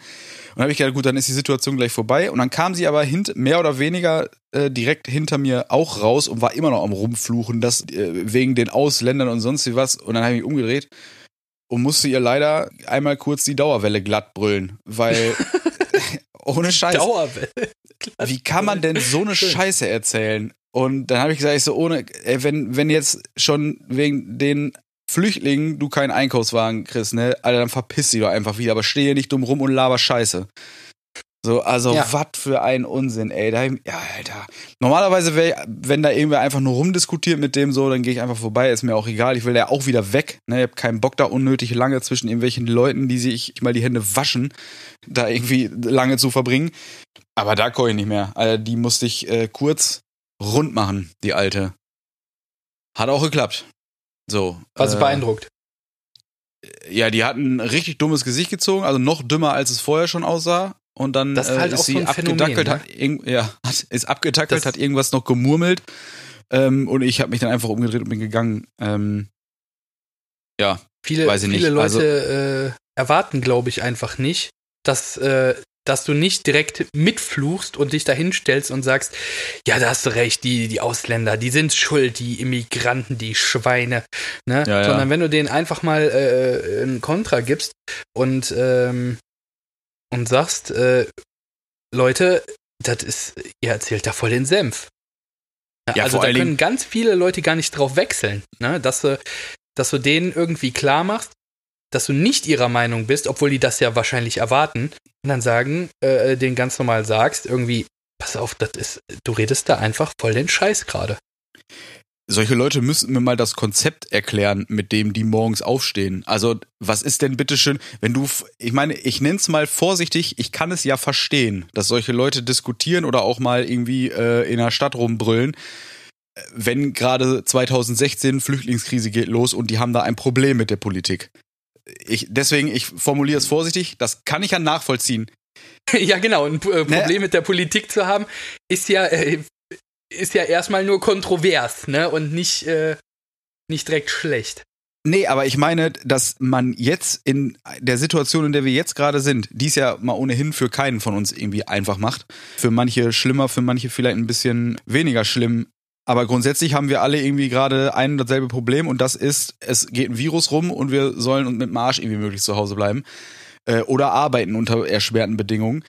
dann habe ich gedacht, gut, dann ist die Situation gleich vorbei. Und dann kam sie aber hint, mehr oder weniger äh, direkt hinter mir auch raus und war immer noch am Rumfluchen, dass äh, wegen den Ausländern und sonst wie was. Und dann habe ich mich umgedreht und musste ihr leider einmal kurz die Dauerwelle glatt brüllen, weil ohne Scheiß. Dauerwelle. Wie kann man denn so eine. Scheiße erzählen? Und dann habe ich gesagt, ich so ohne, ey, wenn, wenn jetzt schon wegen den Flüchtlingen du keinen Einkaufswagen kriegst, ne, Alter, dann verpiss dich doch einfach wieder, aber stehe nicht dumm rum und laber Scheiße. So, also Ja. was für ein Unsinn, ey. Da, ja, Alter. Normalerweise wäre, wenn da irgendwer einfach nur rumdiskutiert mit dem so, dann gehe ich einfach vorbei, ist mir auch egal. Ich will ja auch wieder weg. Ne? Ich habe keinen Bock da unnötig lange zwischen irgendwelchen Leuten, die sich mal die Hände waschen, da irgendwie lange zu verbringen. Aber da komme ich nicht mehr. Also, die musste ich äh, kurz rund machen, die alte. Hat auch geklappt. So. Was äh, beeindruckt. Ja, die hat ein richtig dummes Gesicht gezogen, also noch dümmer, als es vorher schon aussah. Und dann Das ist halt äh, ist sie so Phänomen, abgedackelt, ne? hat, irgend, ja, hat, ist abgetackelt, Das- hat irgendwas noch gemurmelt. Ähm, und ich habe mich dann einfach umgedreht und bin gegangen. Ähm, ja, Viele, weiß ich viele nicht, also- Leute äh, erwarten, glaube ich, einfach nicht, dass, äh, dass du nicht direkt mitfluchst und dich dahinstellst und sagst, ja, da hast du recht, die, die Ausländer, die sind schuld, die Immigranten, die Schweine. Ne? Ja, ja. Sondern wenn du denen einfach mal äh, ein Kontra gibst und, ähm, und sagst, äh, Leute, das ist, ihr erzählt da voll den Senf. Ja, Ja, also da können ganz viele Leute gar nicht drauf wechseln, ne? dass, du, dass du denen irgendwie klar machst, dass du nicht ihrer Meinung bist, obwohl die das ja wahrscheinlich erwarten, und dann sagen, äh, den ganz normal sagst, irgendwie, pass auf, das ist, du redest da einfach voll den Scheiß gerade. Solche Leute müssten mir mal das Konzept erklären, mit dem die morgens aufstehen. Also, was ist denn bitteschön, wenn du, ich meine, ich nenn's mal vorsichtig, ich kann es ja verstehen, dass solche Leute diskutieren oder auch mal irgendwie äh, in der Stadt rumbrüllen, äh, wenn gerade 2016 Flüchtlingskrise geht los und die haben da ein Problem mit der Politik. Ich, deswegen, ich formuliere es vorsichtig, das kann ich ja nachvollziehen. ja, genau, ein äh, Ne? Problem mit der Politik zu haben, ist ja, äh, ist ja erstmal nur kontrovers, ne? Und nicht, äh, nicht direkt schlecht. Nee, aber ich meine, dass man jetzt in der Situation, in der wir jetzt gerade sind, die es ja mal ohnehin für keinen von uns irgendwie einfach macht. Für manche schlimmer, für manche vielleicht ein bisschen weniger schlimm. Aber grundsätzlich haben wir alle irgendwie gerade ein und dasselbe Problem und das ist, es geht ein Virus rum und wir sollen uns mit dem Arsch irgendwie möglichst zu Hause bleiben. Äh, oder arbeiten unter erschwerten Bedingungen.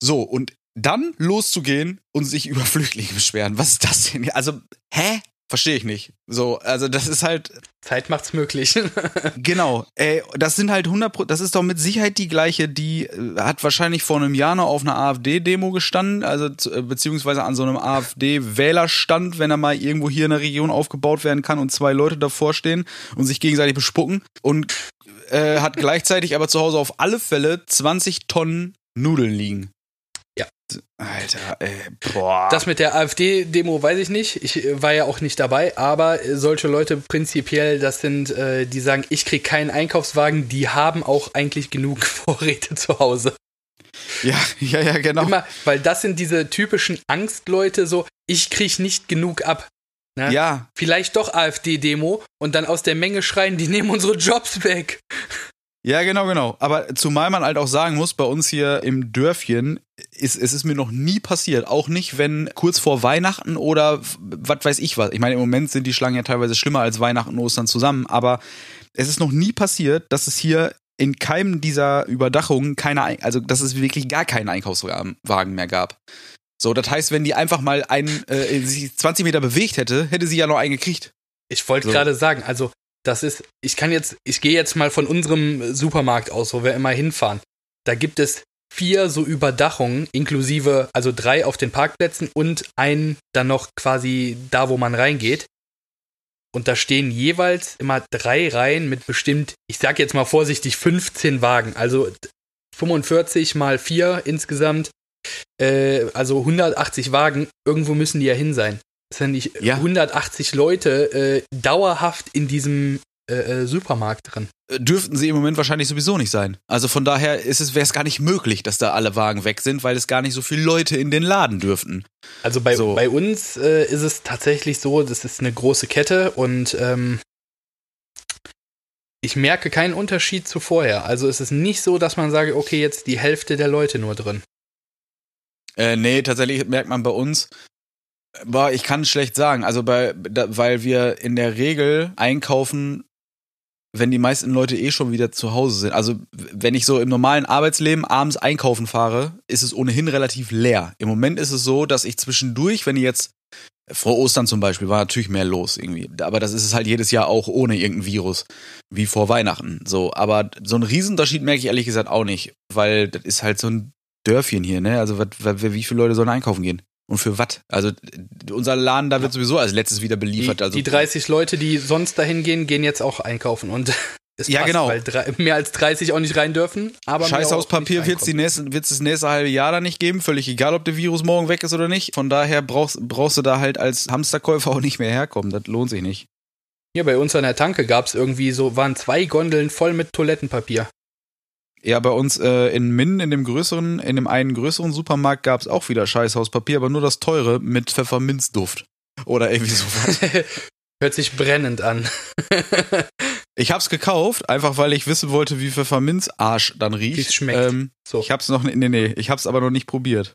So, und dann loszugehen und sich über Flüchtlinge beschweren. Was ist das denn? Also, hä? Verstehe ich nicht. So, also das ist halt, Zeit macht's möglich. Genau, ey, das sind halt 100 Pro das ist doch mit Sicherheit die gleiche, die äh, hat wahrscheinlich vor einem Jahr noch auf einer AfD-Demo gestanden, also äh, beziehungsweise an so einem AfD-Wählerstand, wenn er mal irgendwo hier in der Region aufgebaut werden kann und zwei Leute davor stehen und sich gegenseitig bespucken und äh, hat gleichzeitig aber zu Hause auf alle Fälle 20 Tonnen Nudeln liegen. Ja. Alter, ey, boah. Das mit der AfD-Demo weiß ich nicht. Ich äh, war ja auch nicht dabei, aber äh, solche Leute prinzipiell, das sind, äh, die sagen, ich krieg keinen Einkaufswagen, die haben auch eigentlich genug Vorräte zu Hause. ja, ja, ja, genau. Immer, weil das sind diese typischen Angstleute, so, ich krieg nicht genug ab. Ne? Ja, Vielleicht doch AfD-Demo und dann aus der Menge schreien, die nehmen unsere Jobs weg. Ja, genau, genau. Aber zumal man halt auch sagen muss, bei uns hier im Dörfchen ist es ist mir noch nie passiert. Auch nicht, wenn kurz vor Weihnachten oder was weiß ich was. Ich meine, im Moment sind die Schlangen ja teilweise schlimmer als Weihnachten und Ostern zusammen. Aber es ist noch nie passiert, dass es hier in keinem dieser Überdachungen keine, Ein- also dass es wirklich gar keinen Einkaufswagen mehr gab. So, das heißt, wenn die einfach mal einen, äh, sich 20 Meter bewegt hätte, hätte sie ja noch einen gekriegt. Ich wollte So. gerade sagen, also das ist, ich kann jetzt, ich gehe jetzt mal von unserem Supermarkt aus, wo wir immer hinfahren. Da gibt es vier so Überdachungen, inklusive, also drei auf den Parkplätzen und einen dann noch quasi da, wo man reingeht. Und da stehen jeweils immer drei Reihen mit bestimmt, ich sag jetzt mal vorsichtig, 15 Wagen. Also 45 mal vier insgesamt. Äh, also 180 Wagen. Irgendwo müssen die ja hin sein. Das sind nicht Ja. 180 Leute äh, dauerhaft in diesem äh, äh, Supermarkt drin. Äh, dürften sie im Moment wahrscheinlich sowieso nicht sein. Also von daher ist es, wäre es gar nicht möglich, dass da alle Wagen weg sind, weil es gar nicht so viele Leute in den Laden dürften. Also bei, So. bei uns äh, ist es tatsächlich so, das ist eine große Kette und ähm, ich merke keinen Unterschied zu vorher. Also es ist nicht so, dass man sage, okay, jetzt die Hälfte der Leute nur drin. Äh, nee, tatsächlich merkt man bei uns, boah, ich kann es schlecht sagen. Also bei, da, weil wir in der Regel einkaufen, wenn die meisten Leute eh schon wieder zu Hause sind. Also wenn ich so im normalen Arbeitsleben abends einkaufen fahre, ist es ohnehin relativ leer. Im Moment ist es so, dass ich zwischendurch, wenn ich jetzt vor Ostern zum Beispiel war natürlich mehr los irgendwie. Aber das ist es halt jedes Jahr auch ohne irgendein Virus. Wie vor Weihnachten. So. Aber so einen Riesenunterschied merke ich ehrlich gesagt auch nicht. Weil das ist halt so ein Dörfchen hier, ne? Also wie viele Leute sollen einkaufen gehen? Und für was? Also unser Laden da wird sowieso als letztes wieder beliefert. Die, also die 30 Leute, die sonst dahin gehen, gehen jetzt auch einkaufen und es Ja, passt, genau. weil drei, mehr als 30 auch nicht rein dürfen. Aber Scheiß aus Papier wird es das nächste halbe Jahr da nicht geben. Völlig egal, ob der Virus morgen weg ist oder nicht. Von daher brauchst, brauchst du da halt als Hamsterkäufer auch nicht mehr herkommen. Das lohnt sich nicht. Hier bei uns an der Tanke gab es irgendwie so, waren zwei Gondeln voll mit Toilettenpapier. Ja, bei uns äh, in Minden, in dem größeren, in dem einen größeren Supermarkt gab es auch wieder Scheißhauspapier, aber nur das teure mit Pfefferminzduft. Oder irgendwie sowas. Hört sich brennend an. ich hab's gekauft, einfach weil ich wissen wollte, wie Pfefferminzarsch dann riecht. Wie's schmeckt. Ähm, So. Ich hab's noch, nee, nee, ich hab's aber noch nicht probiert.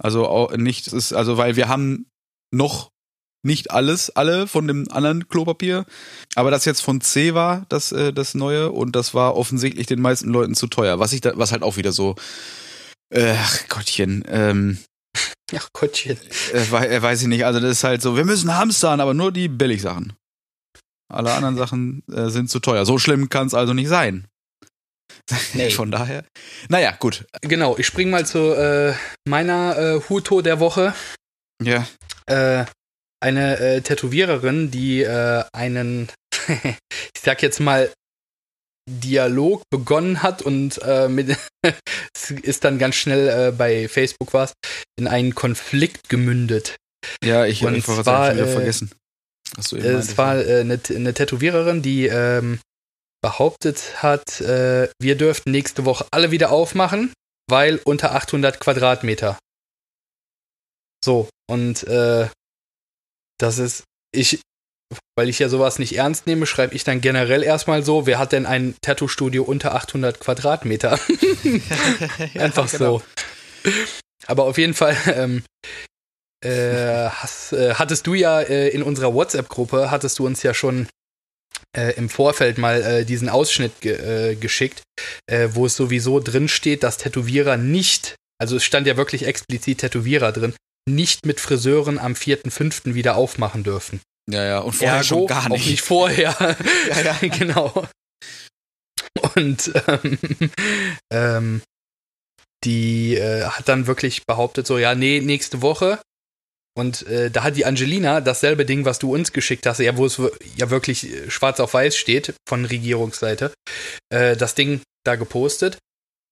Also auch nicht, es ist, also weil wir haben noch nicht alles, alle von dem anderen Klopapier, aber das jetzt von C war, das, äh, das neue, und das war offensichtlich den meisten Leuten zu teuer. Was ich da, was halt auch wieder so, äh, ach Gottchen, ähm, Ach Gottchen. äh, äh, weiß ich nicht, also das ist halt so, wir müssen hamstern, aber nur die Billigsachen. Alle anderen Sachen äh, sind zu teuer. So schlimm kann's also nicht sein. Nee. Von daher. Naja, gut. Genau, ich spring mal zu äh, meiner äh, Huto der Woche. Ja. Äh, eine äh, Tätowiererin, die äh, einen, ich sag jetzt mal, Dialog begonnen hat und äh, mit, es ist dann ganz schnell äh, bei Facebook was, in einen Konflikt gemündet. Ja, ich, ich wollte zwar, wieder äh, vergessen. Was du eben Es war äh, eine, eine Tätowiererin, die ähm, behauptet hat, äh, wir dürften nächste Woche alle wieder aufmachen, weil unter 800 Quadratmeter. So, und äh, das ist, ich, weil ich ja sowas nicht ernst nehme, schreibe ich dann generell erstmal so, wer hat denn ein Tattoo-Studio unter 800 Quadratmeter? Einfach so. Aber auf jeden Fall ähm, äh, hast, äh, hattest du ja äh, in unserer WhatsApp-Gruppe, hattest du uns ja schon äh, im Vorfeld mal äh, diesen Ausschnitt ge äh, geschickt, wo es sowieso drin steht, dass Tätowierer nicht, also es stand ja wirklich explizit Tätowierer drin, nicht mit Friseuren am 4.5. wieder aufmachen dürfen. Ja, ja, und vorher schon gar Auch nicht. nicht vorher. Ja, ja. genau. Und ähm, ähm, die äh, hat dann wirklich behauptet, so, ja, nee, nächste Woche. Und äh, da hat die Angelina dasselbe Ding, was du uns geschickt hast, ja, wo es ja wirklich äh, schwarz auf weiß steht von Regierungsseite, äh, das Ding da gepostet.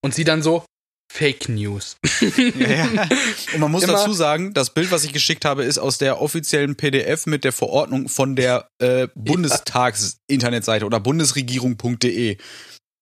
Und sie dann so, Fake News. Ja, ja. Und man muss Immer- dazu sagen, das Bild, was ich geschickt habe, ist aus der offiziellen PDF mit der Verordnung von der äh, Bundestags-Internetseite oder bundesregierung.de.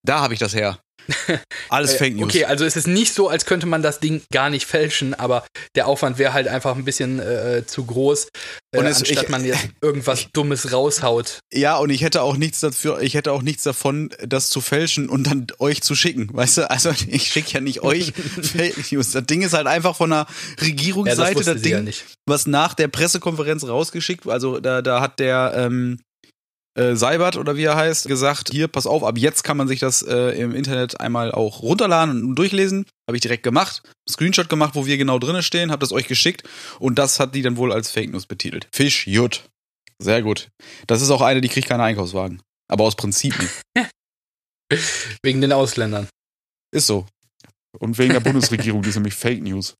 Da habe ich das her. Alles Fake News. Okay, also es ist nicht so, als könnte man das Ding gar nicht fälschen, aber der Aufwand wäre halt einfach ein bisschen äh, zu groß, äh, Und es- anstatt ich- man jetzt irgendwas Dummes raushaut. Ja, und ich hätte auch nichts dafür, ich hätte auch nichts davon, das zu fälschen und dann euch zu schicken. Weißt du, also ich schicke ja nicht euch Fake News. Das Ding ist halt einfach von der Ja, das Regierungsseite, wusste das sie Ding, ja nicht. was nach der Pressekonferenz rausgeschickt, also da, da hat der ähm, äh, Seibert oder wie er heißt, gesagt, hier, pass auf, ab jetzt kann man sich das äh, im Internet einmal auch runterladen und durchlesen. Habe ich direkt gemacht, Screenshot gemacht, wo wir genau drinne stehen, habe das euch geschickt und das hat die dann wohl als Fake News betitelt. Fisch, Jut. Sehr gut. Das ist auch eine, die kriegt keine Einkaufswagen. Aber aus Prinzip nicht. Wegen den Ausländern. Ist so. Und wegen der Bundesregierung, die ist nämlich Fake News.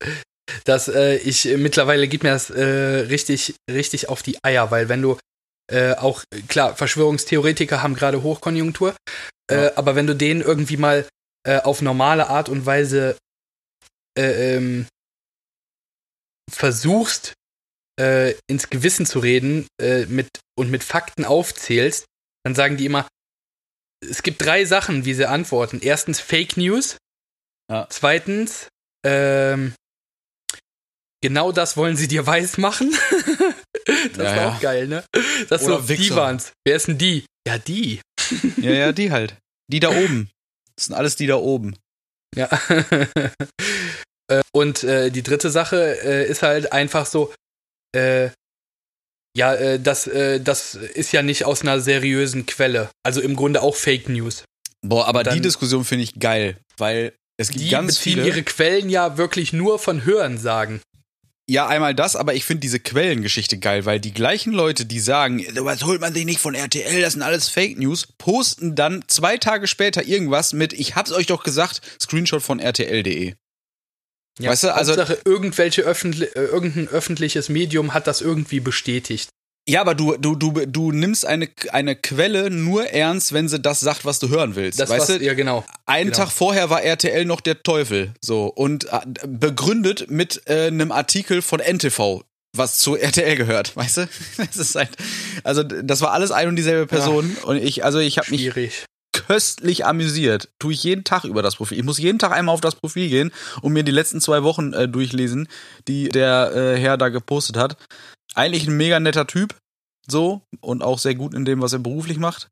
Das, äh, ich, äh, mittlerweile geht mir das äh, richtig, richtig auf die Eier, weil wenn du äh, auch, klar, Verschwörungstheoretiker haben gerade Hochkonjunktur, äh, Ja. aber wenn du denen irgendwie mal äh, auf normale Art und Weise äh, ähm, versuchst, äh, ins Gewissen zu reden mit, und mit Fakten aufzählst, dann sagen die immer, es gibt drei Sachen, wie sie antworten. Erstens Fake News. Ja. Zweitens, ähm, genau das wollen sie dir weiß machen. Das Ja, war ja. auch geil, ne? Das Oder so, die waren's. Wer ist denn die? Ja, die. Ja, ja, die halt. Die da oben. Das sind alles die da oben. Ja. Äh, Und äh, die dritte Sache äh, ist halt einfach so, äh, ja, äh, das, äh, das ist ja nicht aus einer seriösen Quelle. Also im Grunde auch Fake News. Boah, aber Dann- die Diskussion finde ich geil, weil es gibt Die ganz beziehen viele. ihre Quellen ja wirklich nur von Hören sagen. Ja, einmal das, aber ich finde diese Quellengeschichte geil, weil die gleichen Leute, die sagen, was holt man sich nicht von RTL, das sind alles Fake News, posten dann zwei Tage später irgendwas mit, ich hab's euch doch gesagt, Screenshot von RTL.de. Ja, weißt du, also Hauptsache, irgendwelche öffentlich, äh, irgendein öffentliches Medium hat das irgendwie bestätigt. Ja, aber du, du, du, du nimmst eine, eine Quelle nur ernst, wenn sie das sagt, was du hören willst. Das weißt was, du? ja, genau. Einen genau. Tag vorher war RTL noch der Teufel. So. Und äh, begründet mit äh, einem Artikel von NTV, was zu RTL gehört, weißt du? Das ist halt, also das war alles ein und dieselbe Person. Und ich, also ich habe mich Schwierig. köstlich amüsiert. Tue ich jeden Tag über das Profil. Ich muss jeden Tag einmal auf das Profil gehen und mir die letzten zwei Wochen äh, durchlesen, die der äh, Herr da gepostet hat. Eigentlich ein mega netter Typ, so und auch sehr gut in dem, was er beruflich macht.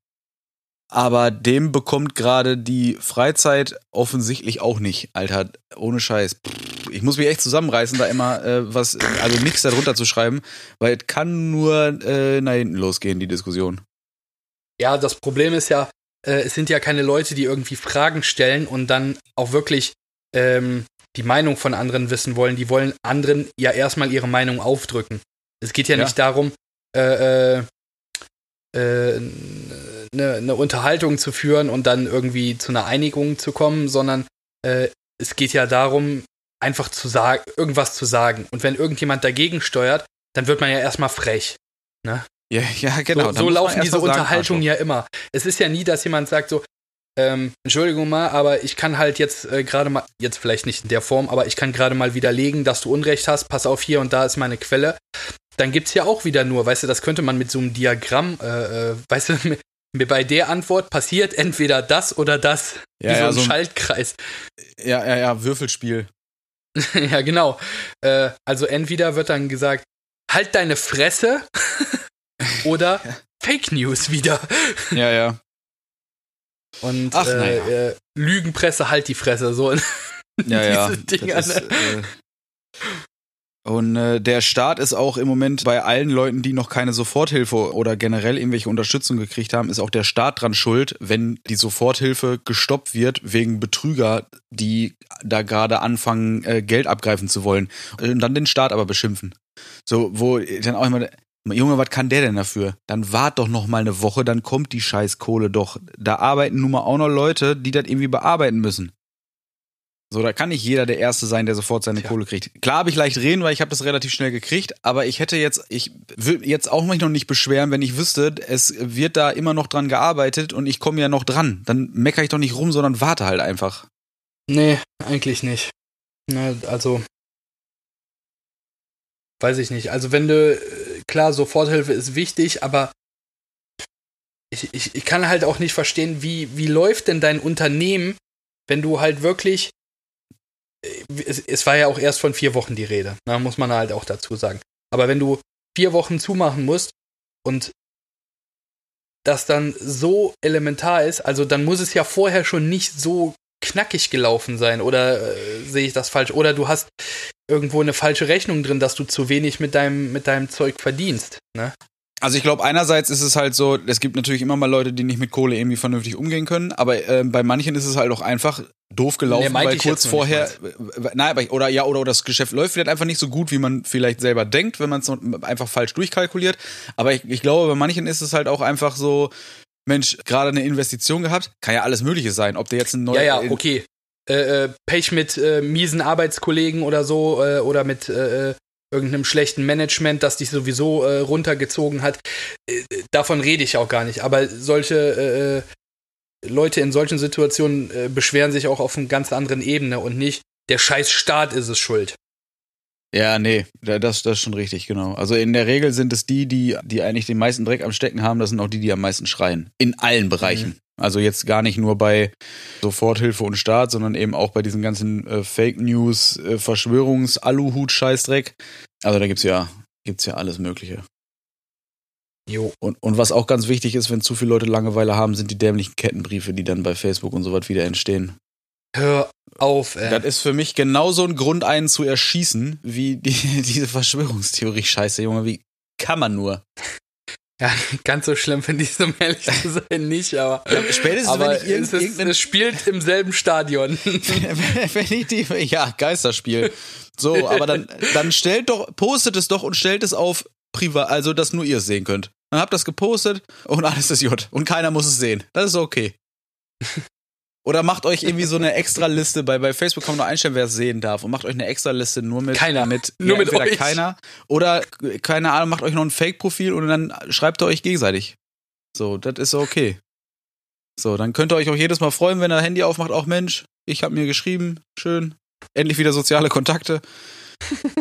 Aber dem bekommt gerade die Freizeit offensichtlich auch nicht, Alter. Ohne Scheiß. Ich muss mich echt zusammenreißen, da immer äh, was, also nichts darunter zu schreiben, weil es kann nur äh, nach hinten losgehen, die Diskussion. Ja, das Problem ist ja, äh, es sind ja keine Leute, die irgendwie Fragen stellen und dann auch wirklich ähm, die Meinung von anderen wissen wollen. Die wollen anderen ja erstmal ihre Meinung aufdrücken. Es geht ja, Ja. nicht darum, äh, äh, äh, eine, eine Unterhaltung zu führen und dann irgendwie zu einer Einigung zu kommen, sondern äh, es geht ja darum, einfach zu sagen, irgendwas zu sagen. Und wenn irgendjemand dagegen steuert, dann wird man ja erstmal frech. Ja, ja, genau. So, so laufen diese Unterhaltungen Arschloch. ja immer. Es ist ja nie, dass jemand sagt so, ähm, Entschuldigung mal, aber ich kann halt jetzt äh, gerade mal, jetzt vielleicht nicht in der Form, aber ich kann gerade mal widerlegen, dass du Unrecht hast, pass auf hier und da ist meine Quelle. Dann gibt's ja auch wieder nur, weißt du, das könnte man mit so einem Diagramm, äh, äh, weißt du, bei der Antwort passiert entweder das oder das. Ja, wie ja, so so ein ein- Schaltkreis. Ja, ja, ja, Würfelspiel. ja, genau. Äh, also entweder wird dann gesagt, halt deine Fresse oder Fake News wieder. Ja, ja. Und Ach, äh, naja. äh, Lügenpresse, halt die Fresse. So. Ja, ja. Diese Dinger, Das ist, ne? äh, und äh, der Staat ist auch im Moment bei allen Leuten, die noch keine Soforthilfe oder generell irgendwelche Unterstützung gekriegt haben, ist auch der Staat dran schuld, wenn die Soforthilfe gestoppt wird wegen Betrüger, die da gerade anfangen, äh, Geld abgreifen zu wollen. Und dann den Staat aber beschimpfen. So, wo dann auch immer, Junge, was kann der denn dafür? Dann wart doch noch mal eine Woche, dann kommt die Scheißkohle doch. Da arbeiten nun mal auch noch Leute, die das irgendwie bearbeiten müssen. So, da kann nicht jeder der Erste sein, der sofort seine Tja. Kohle kriegt. Klar habe ich leicht reden, weil ich habe das relativ schnell gekriegt, aber ich hätte jetzt, ich würde jetzt auch mich noch nicht beschweren, wenn ich wüsste, es wird da immer noch dran gearbeitet und ich komme ja noch dran. Dann meckere ich doch nicht rum, sondern warte halt einfach. Nee, eigentlich nicht. Also. Weiß ich nicht. Also, wenn du. äh, Klar, Soforthilfe ist wichtig, aber. Ich, ich, ich kann halt auch nicht verstehen, wie, wie läuft denn dein Unternehmen, wenn du halt wirklich. Es, es war ja auch erst von vier Wochen die Rede, ne, muss man halt auch dazu sagen. Aber wenn du vier Wochen zumachen musst und das dann so elementar ist, also dann muss es ja vorher schon nicht so knackig gelaufen sein oder äh, sehe ich das falsch oder du hast irgendwo eine falsche Rechnung drin, dass du zu wenig mit deinem mit deinem Zeug verdienst, ne? Also ich glaube, einerseits ist es halt so, es gibt natürlich immer mal Leute, die nicht mit Kohle irgendwie vernünftig umgehen können, aber äh, bei manchen ist es halt auch einfach doof gelaufen, Nee, meinte weil ich kurz vorher, nein, aber oder ja, oder das Geschäft läuft vielleicht einfach nicht so gut, wie man vielleicht selber denkt, wenn man es einfach falsch durchkalkuliert. Aber ich, ich glaube, bei manchen ist es halt auch einfach so, Mensch, gerade eine Investition gehabt, kann ja alles Mögliche sein, ob der jetzt ein neues, Ja, ja, okay. Äh, äh, Pech mit äh, miesen Arbeitskollegen oder so äh, oder mit äh, äh, irgendeinem schlechten Management, das dich sowieso runtergezogen hat. Davon rede ich auch gar nicht. Aber solche Leute in solchen Situationen äh, beschweren sich auch auf einer ganz anderen Ebene und nicht, der scheiß Staat ist es schuld. Ja, nee, da- das, das ist schon richtig, genau. Also in der Regel sind es die, die, die eigentlich den meisten Dreck am Stecken haben, das sind auch die, die am meisten schreien. In allen Bereichen. Also jetzt gar nicht nur bei Soforthilfe und Staat, sondern eben auch bei diesen ganzen äh, Fake News, äh, Verschwörungs, Aluhut, Scheißdreck. Also da gibt's ja, gibt's ja alles Mögliche. Jo. Und, und was auch ganz wichtig ist, wenn zu viele Leute Langeweile haben, sind die dämlichen Kettenbriefe, die dann bei Facebook und so was wieder entstehen. Hör auf, ey. Das ist für mich genauso ein Grund, einen zu erschießen, wie die, diese Verschwörungstheorie-Scheiße, Junge. Wie kann man nur? Ja, ganz so schlimm finde ich es, um ehrlich zu sein, nicht, aber. Spätestens, aber wenn ich irgend- es, ist, irgendeinen- es spielt im selben Stadion. wenn ich die, ja, Geisterspiel. So, aber dann, dann stellt doch, postet es doch und stellt es auf privat, also dass nur ihr es sehen könnt. Dann habt das gepostet und alles ist gut. Und keiner muss es sehen. Das ist okay. Oder macht euch irgendwie so eine Extra-Liste, bei, bei Facebook kann man nur einstellen, wer es sehen darf. Und macht euch eine Extra-Liste nur mit. Keiner. Mit, Nur mit entweder euch. keiner. Oder, keine Ahnung, macht euch noch ein Fake-Profil und dann schreibt ihr euch gegenseitig. So, das ist okay. So, dann könnt ihr euch auch jedes Mal freuen, wenn ihr Handy aufmacht, auch Mensch, ich habe mir geschrieben, schön. Endlich wieder soziale Kontakte.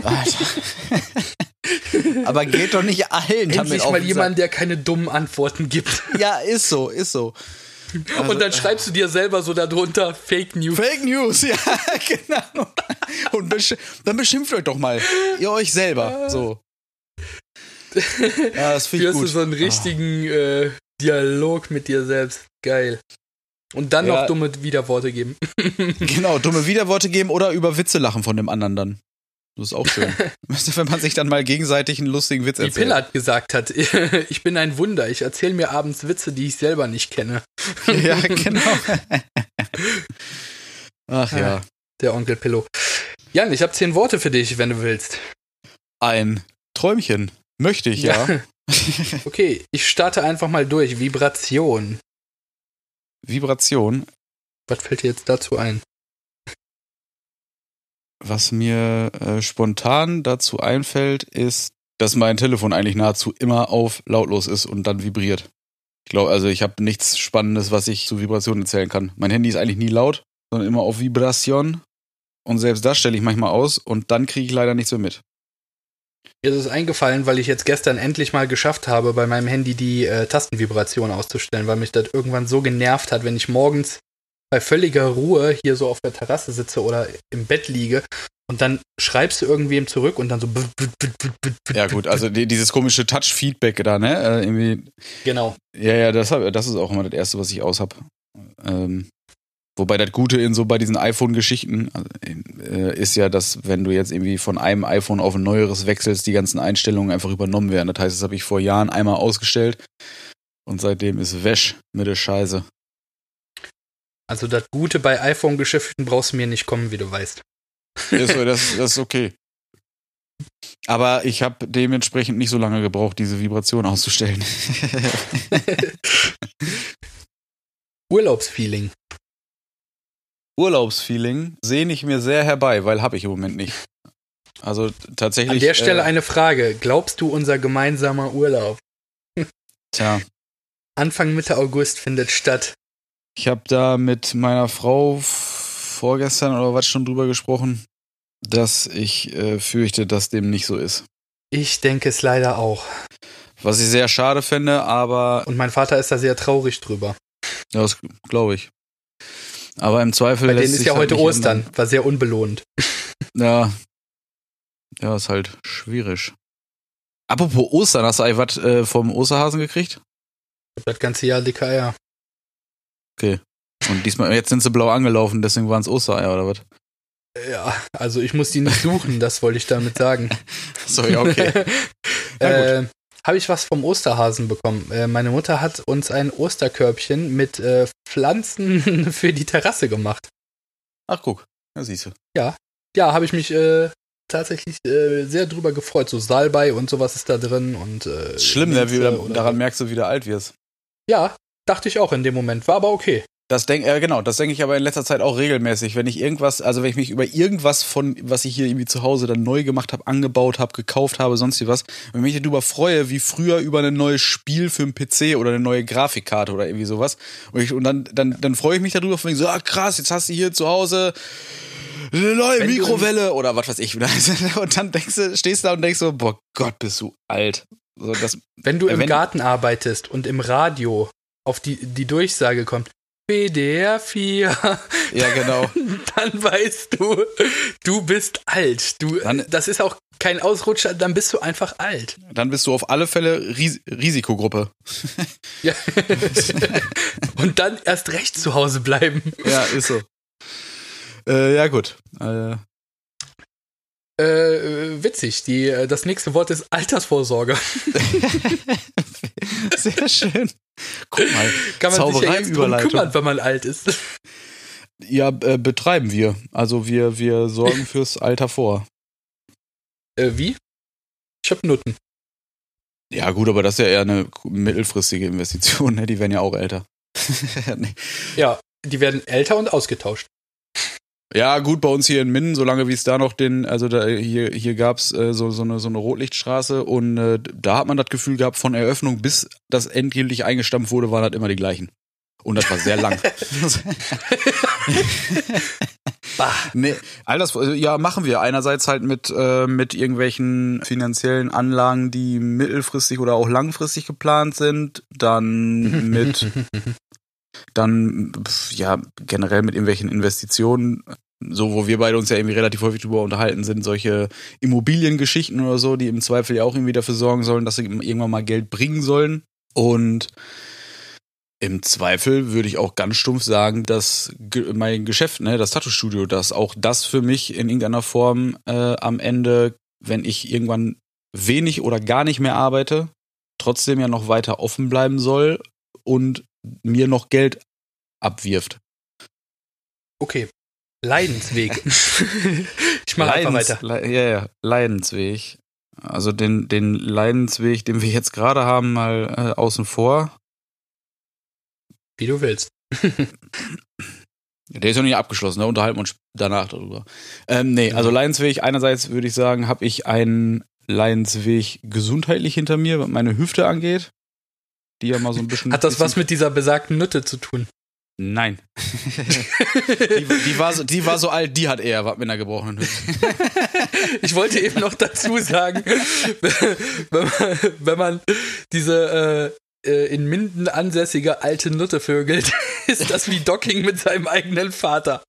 Alter. Aber geht doch nicht allen damit Endlich auf mal jemand, der keine dummen Antworten gibt. Ja, ist so, ist so. Also, und dann schreibst du dir selber so darunter Fake News. Fake News, ja, genau. Und besch dann beschimpft euch doch mal. Ihr euch selber. So. Ja, das finde ich gut. so einen richtigen äh, Dialog mit dir selbst. Geil. Und dann Ja. noch dumme Widerworte geben. Genau, dumme Widerworte geben oder über Witze lachen von dem anderen dann. Das ist auch schön. Wenn man sich dann mal gegenseitig einen lustigen Witz Wie erzählt. Pillard gesagt hat, ich bin ein Wunder. Ich erzähle mir abends Witze, die ich selber nicht kenne. Ja, genau. Ach ja. Der Onkel Pillow. Jan, ich habe zehn Worte für dich, wenn du willst. Ein Träumchen. Möchte ich, ja. Okay, ich starte einfach mal durch. Vibration. Vibration. Was fällt dir jetzt dazu ein? Was mir äh, spontan dazu einfällt, ist, dass mein Telefon eigentlich nahezu immer auf lautlos ist und dann vibriert. Ich glaube, also ich habe nichts Spannendes, was ich zu Vibrationen erzählen kann. Mein Handy ist eigentlich nie laut, sondern immer auf Vibration. Und selbst das stelle ich manchmal aus und dann kriege ich leider nichts mehr mit. Mir ist es eingefallen, weil ich jetzt gestern endlich mal geschafft habe, bei meinem Handy die äh, Tastenvibration auszustellen, weil mich das irgendwann so genervt hat, wenn ich morgens bei völliger Ruhe hier so auf der Terrasse sitze oder im Bett liege und dann schreibst du irgendwem zurück und dann so. Ja gut, also die, dieses komische Touch-Feedback da, ne? Äh, irgendwie, Genau. ja, ja, das, hab, das ist auch immer das Erste, was ich aus hab. Ähm, wobei das Gute in so bei diesen iPhone-Geschichten also, äh, ist ja, dass wenn du jetzt irgendwie von einem iPhone auf ein neueres wechselst, die ganzen Einstellungen einfach übernommen werden. Das heißt, das habe ich vor Jahren einmal ausgestellt und seitdem ist Wäsch mit der Scheiße. Also das Gute bei iPhone-Geschäften brauchst du mir nicht kommen, wie du weißt. Ist so, das, das ist okay. Aber ich habe dementsprechend nicht so lange gebraucht, diese Vibration auszustellen. Urlaubsfeeling. Urlaubsfeeling sehne ich mir sehr herbei, weil habe ich im Moment nicht. Also tatsächlich. An der Stelle äh, eine Frage. Glaubst du, unser gemeinsamer Urlaub Tja, Anfang Mitte August findet statt? Ich habe da mit meiner Frau vorgestern oder was schon drüber gesprochen, dass ich äh, fürchte, dass dem nicht so ist. Ich denke es leider auch. Was ich sehr schade fände, aber Und mein Vater ist da sehr traurig drüber. ja, das glaube ich. Aber im Zweifel Bei denen ist ja halt heute Ostern. ändern. War sehr unbelohnt. Ja. Ja, ist halt schwierig. Apropos Ostern, hast du eigentlich was äh, vom Osterhasen gekriegt? Das ganze Jahr dicke Eier. Und diesmal, jetzt sind sie blau angelaufen, deswegen waren es Ostereier oder was? Ja, also ich muss die nicht suchen, das wollte ich damit sagen. So, ja, okay. Äh, Habe ich was vom Osterhasen bekommen. Äh, meine Mutter hat uns ein Osterkörbchen mit äh, Pflanzen für die Terrasse gemacht. Ach, guck. Ja, siehst du. Ja, habe ich mich äh, tatsächlich äh, sehr drüber gefreut. So Salbei und sowas ist da drin und äh, Schlimm, ne, wie, daran merkst du, wie du alt wirst. Ja, dachte ich auch in dem Moment. War aber okay. Das denk, äh, genau, das denke ich aber in letzter Zeit auch regelmäßig. Wenn ich irgendwas, also wenn ich mich über irgendwas von, was ich hier irgendwie zu Hause dann neu gemacht habe, angebaut habe, gekauft habe, sonst wie was, wenn ich mich darüber freue, wie früher über ein neues Spiel für einen PC oder eine neue Grafikkarte oder irgendwie sowas. Und, ich, und dann, dann, dann freue ich mich darüber, von wegen so, ah krass, jetzt hast du hier zu Hause eine neue Wenn Mikrowelle oder was weiß ich. Und dann denkst du, stehst du da und denkst so, boah Gott, bist du alt. So, das, Wenn du im wenn- Garten arbeitest und im Radio auf die, die Durchsage kommt, BDR 4, ja genau. dann weißt du, du bist alt. Du, Dann- das ist auch kein Ausrutscher, dann bist du einfach alt. Dann bist du auf alle Fälle Ris Risikogruppe. Ja. und dann erst recht zu Hause bleiben. Ja, ist so. Äh, ja, gut. Äh, Äh, äh, witzig, die, äh, das nächste Wort ist Altersvorsorge. sehr schön. Guck mal. Kann man sich ja jetzt drum kümmern, wenn man alt ist. Ja, äh, betreiben wir. Also wir, wir sorgen fürs Alter vor. Äh, wie? Ich hab Nutten. Ja, gut, aber das ist ja eher eine mittelfristige Investition, ne? Die werden ja auch älter. nee. Ja, die werden älter und ausgetauscht. Ja, gut, bei uns hier in Minden, solange wie es da noch den, also da, hier, hier gab's äh, so, so, eine, so eine Rotlichtstraße und äh, da hat man das Gefühl gehabt, von Eröffnung bis das endgültig eingestampft wurde, waren das immer die gleichen. Und das war sehr lang. bah. Nee, all das, ja, machen wir. Einerseits halt mit, äh, mit irgendwelchen finanziellen Anlagen, die mittelfristig oder auch langfristig geplant sind. Dann mit dann ja generell mit irgendwelchen Investitionen, so wo wir beide uns ja irgendwie relativ häufig drüber unterhalten sind, solche Immobiliengeschichten oder so, die im Zweifel ja auch irgendwie dafür sorgen sollen, dass sie irgendwann mal Geld bringen sollen. Und im Zweifel würde ich auch ganz stumpf sagen, dass mein Geschäft, ne, das Tattoo-Studio, dass auch das für mich in irgendeiner Form äh, am Ende, wenn ich irgendwann wenig oder gar nicht mehr arbeite, trotzdem ja noch weiter offen bleiben soll und mir noch Geld abwirft. Okay. Leidensweg. ich mache einfach weiter. Le ja, ja, Leidensweg. Also den, den Leidensweg, den wir jetzt gerade haben, mal äh, außen vor. Wie du willst. Der ist noch nicht abgeschlossen, da unterhalten wir uns danach darüber. Ähm, nee, also Leidensweg, einerseits würde ich sagen, habe ich einen Leidensweg gesundheitlich hinter mir, was meine Hüfte angeht die ja mal so ein bisschen. Hat das was mit dieser besagten Nütte zu tun? Nein. die, die, war so, die war so alt, die hat eher was mit einer gebrochenen Hüfte. ich wollte eben noch dazu sagen, wenn man, wenn man diese äh, äh, in Minden ansässige alte Nutte vögelt, ist das wie Docking mit seinem eigenen Vater.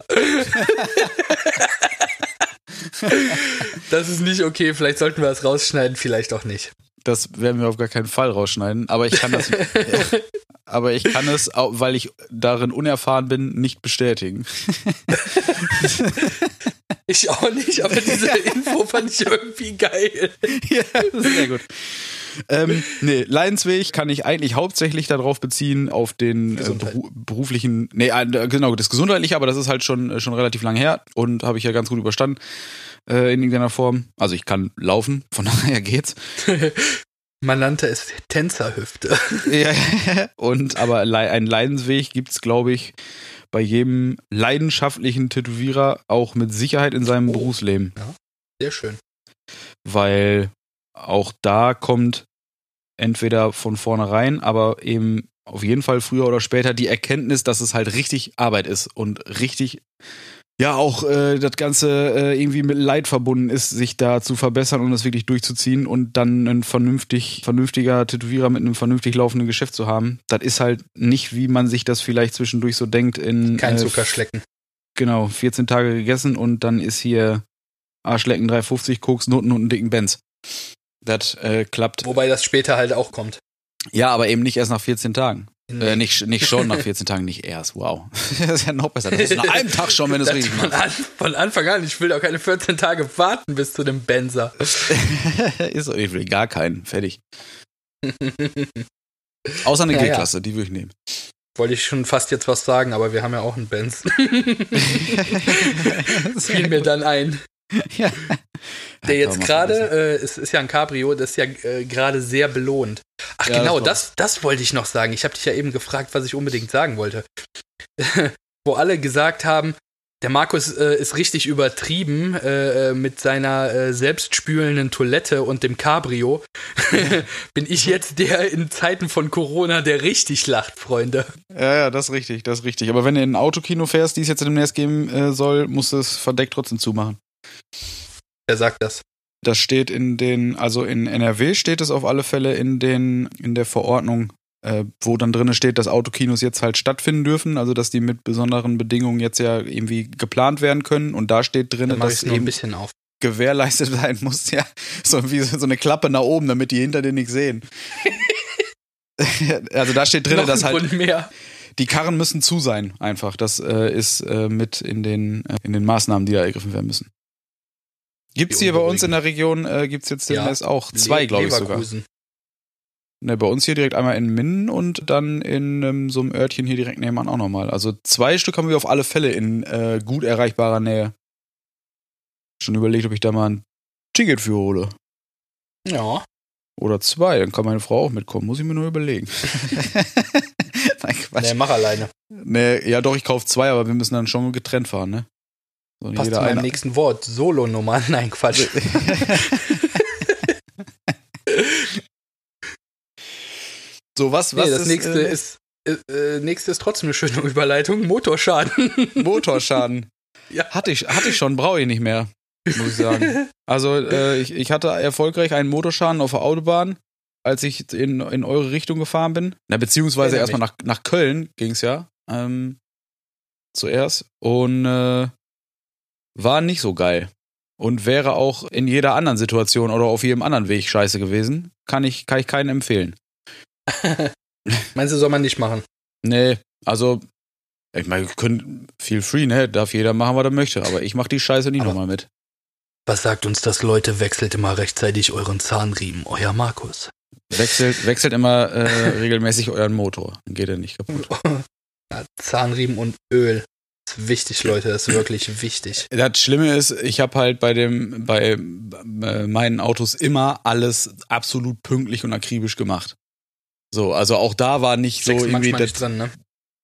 das ist nicht okay, vielleicht sollten wir das rausschneiden, vielleicht auch nicht. Das werden wir auf gar keinen Fall rausschneiden. Aber ich kann das, aber ich kann es, weil ich darin unerfahren bin, nicht bestätigen. Ich auch nicht, aber diese Info fand ich irgendwie geil. Ja, das ist sehr gut. Ähm, nee, Leidensweg kann ich eigentlich hauptsächlich darauf beziehen, auf den äh, beru beruflichen, nee, äh, genau, das gesundheitliche, aber das ist halt schon, äh, schon relativ lang her und habe ich ja ganz gut überstanden äh, in irgendeiner Form. Also ich kann laufen, von daher geht's. Man nannte es Tänzerhüfte. ja, und aber ein Leidensweg gibt's, glaube ich, bei jedem leidenschaftlichen Tätowierer auch mit Sicherheit in seinem oh. Berufsleben. Ja, sehr schön. Weil auch da kommt entweder von vornherein, aber eben auf jeden Fall früher oder später die Erkenntnis, dass es halt richtig Arbeit ist und richtig ja auch äh, das Ganze äh, irgendwie mit Leid verbunden ist, sich da zu verbessern und das wirklich durchzuziehen und dann ein vernünftig, vernünftiger Tätowierer mit einem vernünftig laufenden Geschäft zu haben. Das ist halt nicht, wie man sich das vielleicht zwischendurch so denkt in kein äh, Zuckerschlecken. Genau, 14 Tage gegessen und dann ist hier Arschlecken 350, Koks, Noten und einen dicken Benz. Das äh, klappt. Wobei das später halt auch kommt. Ja, aber eben nicht erst nach 14 Tagen. Äh, nicht, nicht schon nach 14 Tagen, nicht erst. Wow. das ist ja noch besser. Das ist nach einem Tag schon, wenn du es richtig machst. An, von Anfang an. Ich will auch keine 14 Tage warten bis zu dem Benzer. ist ich will gar keinen. Fertig. Außer eine ja, G-Klasse, ja. die würde ich nehmen. Wollte ich schon fast jetzt was sagen, aber wir haben ja auch einen Benz. Fiel mir dann ein. Ja. Der jetzt gerade, äh, es ist ja ein Cabrio, das ist ja äh, gerade sehr belohnt. Ach ja, genau, das, das, wollte ich noch sagen. Ich habe dich ja eben gefragt, was ich unbedingt sagen wollte. Wo alle gesagt haben, der Markus äh, ist richtig übertrieben äh, äh mit seiner äh, selbstspülenden Toilette und dem Cabrio. Bin ich jetzt der in Zeiten von Corona, der richtig lacht, Freunde. Ja, ja, das ist richtig, das ist richtig. Aber wenn du in ein Autokino fährst, die es jetzt demnächst geben äh, soll, musst du es verdeckt trotzdem zumachen. Wer sagt das? Das steht in den, also in NRW steht es auf alle Fälle in den, in der Verordnung, äh, wo dann drin steht, dass Autokinos jetzt halt stattfinden dürfen, also dass die mit besonderen Bedingungen jetzt ja irgendwie geplant werden können. Und da steht drin, dass eben ein bisschen auf. gewährleistet sein muss, ja, so wie so eine Klappe nach oben, damit die hinter dir nichts sehen. also da steht drin, dass halt die Karren müssen zu sein, einfach. Das äh, ist äh, mit in den äh, in den Maßnahmen, die da ergriffen werden müssen. Gibt's hier bei uns in der Region, äh, gibt's jetzt demnächst ja. auch zwei, glaube ich sogar. Ne, bei uns hier direkt einmal in Minden und dann in ähm, so einem Örtchen hier direkt nebenan auch nochmal. Also zwei Stück haben wir auf alle Fälle in äh, gut erreichbarer Nähe. Schon überlegt, ob ich da mal ein Ticket für hole. Ja. Oder zwei, dann kann meine Frau auch mitkommen. Muss ich mir nur überlegen. Nein, Quatsch. Nee, mach alleine. Nee, ja doch, ich kaufe zwei, aber wir müssen dann schon getrennt fahren, ne? So, Passt zu meinem nächsten Wort. Solo-Nummer. Nein, Quatsch. so, was, was nee, das ist, nächste äh, ist. Äh, nächste ist trotzdem eine schöne Überleitung. Motorschaden. Motorschaden. Ja. Hatte ich, hatte ich schon, brauche ich nicht mehr, muss ich sagen. Also, äh, ich, ich hatte erfolgreich einen Motorschaden auf der Autobahn, als ich in, in eure Richtung gefahren bin. Na, beziehungsweise erstmal nach, nach Köln ging's ja. Ähm, zuerst. Und äh, war nicht so geil. Und wäre auch in jeder anderen Situation oder auf jedem anderen Weg scheiße gewesen. Kann ich, kann ich keinen empfehlen. Meinst du, soll man nicht machen? Nee, also, ich meine, können feel free, ne? Darf jeder machen, was er möchte, aber ich mach die Scheiße nie nochmal mit. Was sagt uns das, Leute? Wechselt immer rechtzeitig euren Zahnriemen. Euer Markus. Wechselt, wechselt immer äh, regelmäßig euren Motor. Dann geht er nicht kaputt. Zahnriemen und Öl. Wichtig, Leute. Das ist wirklich wichtig. Das Schlimme ist, ich habe halt bei dem, bei äh, meinen Autos immer alles absolut pünktlich und akribisch gemacht. So, also auch da war nicht so irgendwie das, dran, ne?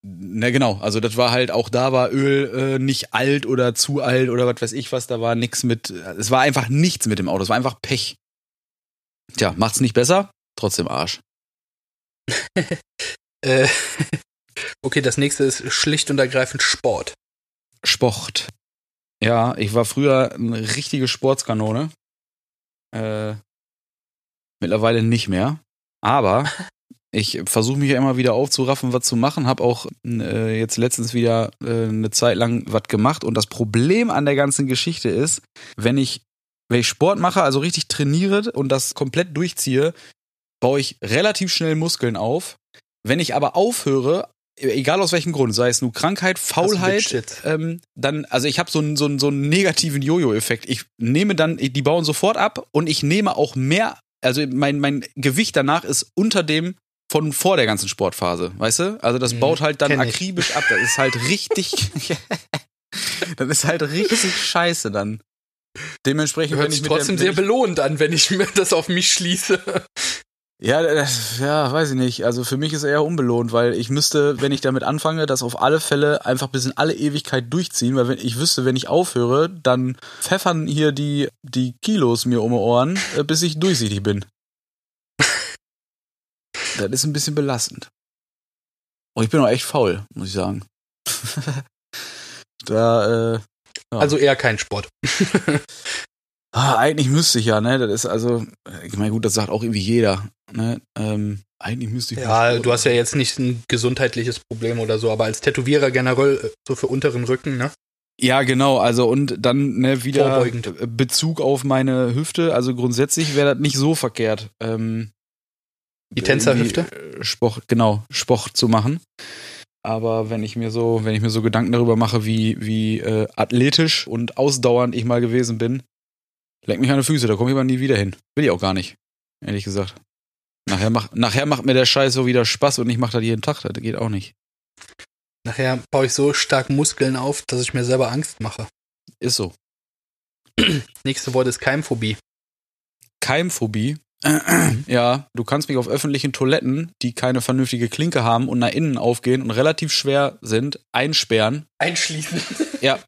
Na genau, also das war halt auch da war Öl äh, nicht alt oder zu alt oder was weiß ich was, da war nix mit, es war einfach nichts mit dem Auto, es war einfach Pech. Tja, macht's nicht besser, trotzdem Arsch. Äh, okay, das nächste ist schlicht und ergreifend Sport. Sport. Ja, ich war früher eine richtige Sportskanone. Äh, mittlerweile nicht mehr. Aber ich versuche mich ja immer wieder aufzuraffen, was zu machen. Hab auch äh, jetzt letztens wieder äh, eine Zeit lang was gemacht. Und das Problem an der ganzen Geschichte ist, wenn ich, wenn ich Sport mache, also richtig trainiere und das komplett durchziehe, baue ich relativ schnell Muskeln auf. Wenn ich aber aufhöre, egal aus welchem Grund, sei es nur Krankheit, Faulheit, ähm, dann, also ich habe so einen so einen- so einen negativen Jojo-Effekt. Ich nehme dann, die bauen sofort ab und ich nehme auch mehr, also mein, mein Gewicht danach ist unter dem von vor der ganzen Sportphase, weißt du? Also das Mhm, baut halt dann kenn ich. akribisch ab. Das ist halt richtig, das ist halt richtig scheiße dann. Dementsprechend, Hört ich sich trotzdem der, sehr belohnt an, wenn ich mir das auf mich schließe. Ja, das, ja, weiß ich nicht. Also für mich ist eher unbelohnt, weil ich müsste, wenn ich damit anfange, das auf alle Fälle einfach bis in alle Ewigkeit durchziehen, weil wenn ich wüsste, wenn ich aufhöre, dann pfeffern hier die, die Kilos mir um die Ohren, äh, bis ich durchsichtig bin. das ist ein bisschen belastend. Und ich bin auch echt faul, muss ich sagen. da, äh, Ja. Also eher kein Sport. Ah, eigentlich müsste ich ja, ne? Das ist also, ich meine, gut, das sagt auch irgendwie jeder, ne? Ähm, eigentlich müsste ich. Ja, du hast ja jetzt nicht ein gesundheitliches Problem oder so, aber als Tätowierer generell äh, so für unteren Rücken, ne? Ja, genau, also und dann ne, wieder Vorbeugend. Bezug auf meine Hüfte, also grundsätzlich wäre das nicht so verkehrt. Ähm, Die Tänzerhüfte? äh, Sport, genau, Sport zu machen. Aber wenn ich mir so, wenn ich mir so Gedanken darüber mache, wie, wie äh, athletisch und ausdauernd ich mal gewesen bin, leck mich an die Füße, da komme ich aber nie wieder hin. Will ich auch gar nicht, ehrlich gesagt. Nachher, mach, nachher macht mir der Scheiß so wieder Spaß und ich mache das jeden Tag, das geht auch nicht. Nachher baue ich so stark Muskeln auf, dass ich mir selber Angst mache. Ist so. Nächste Wort ist Keimphobie. Keimphobie. Ja, du kannst mich auf öffentlichen Toiletten, die keine vernünftige Klinke haben und nach innen aufgehen und relativ schwer sind, einsperren, Einschließen. ja,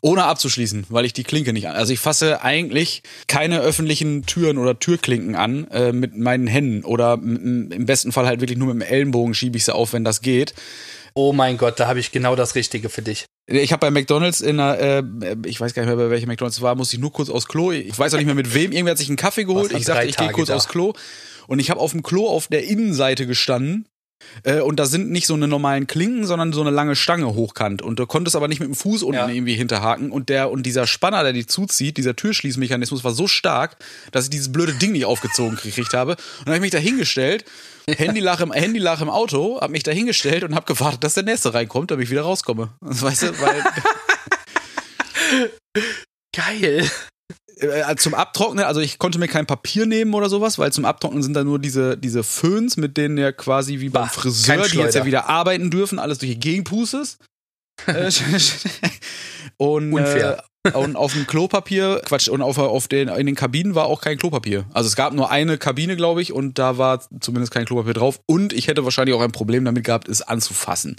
ohne abzuschließen, weil ich die Klinke nicht an. Also ich fasse eigentlich keine öffentlichen Türen oder Türklinken an äh, mit meinen Händen oder im besten Fall halt wirklich nur mit dem Ellenbogen schiebe ich sie auf, wenn das geht. Oh mein Gott, da habe ich genau das Richtige für dich. Ich habe bei McDonalds in einer, äh, ich weiß gar nicht mehr, bei welchem McDonalds war, musste ich nur kurz aufs Klo. Ich weiß auch nicht mehr mit wem. Irgendwer hat sich einen Kaffee geholt. Ich sagte, ich gehe kurz da. aufs Klo. Und ich habe auf dem Klo auf der Innenseite gestanden. Äh, und da sind nicht so eine normalen Klinken, sondern so eine lange Stange hochkant. Und du konntest aber nicht mit dem Fuß unten Ja. irgendwie hinterhaken. Und der und dieser Spanner, der die zuzieht, dieser Türschließmechanismus war so stark, dass ich dieses blöde Ding nicht aufgezogen gekriegt habe. Und dann habe ich mich da hingestellt, Handy lag im, Handy lag im Auto, habe mich da hingestellt und habe gewartet, dass der nächste reinkommt, damit ich wieder rauskomme. Weißt du, weil Geil. Äh, zum Abtrocknen, also ich konnte mir kein Papier nehmen oder sowas, weil zum Abtrocknen sind da nur diese, diese Föhns, mit denen ja quasi wie beim Bah, Friseur, die jetzt ja wieder arbeiten dürfen, alles durch die Gegend pustest. Äh, und Unfair. und auf dem Klopapier, Quatsch, und auf, auf den, in den Kabinen war auch kein Klopapier. Also es gab nur eine Kabine, glaube ich, und da war zumindest kein Klopapier drauf. Und ich hätte wahrscheinlich auch ein Problem damit gehabt, es anzufassen.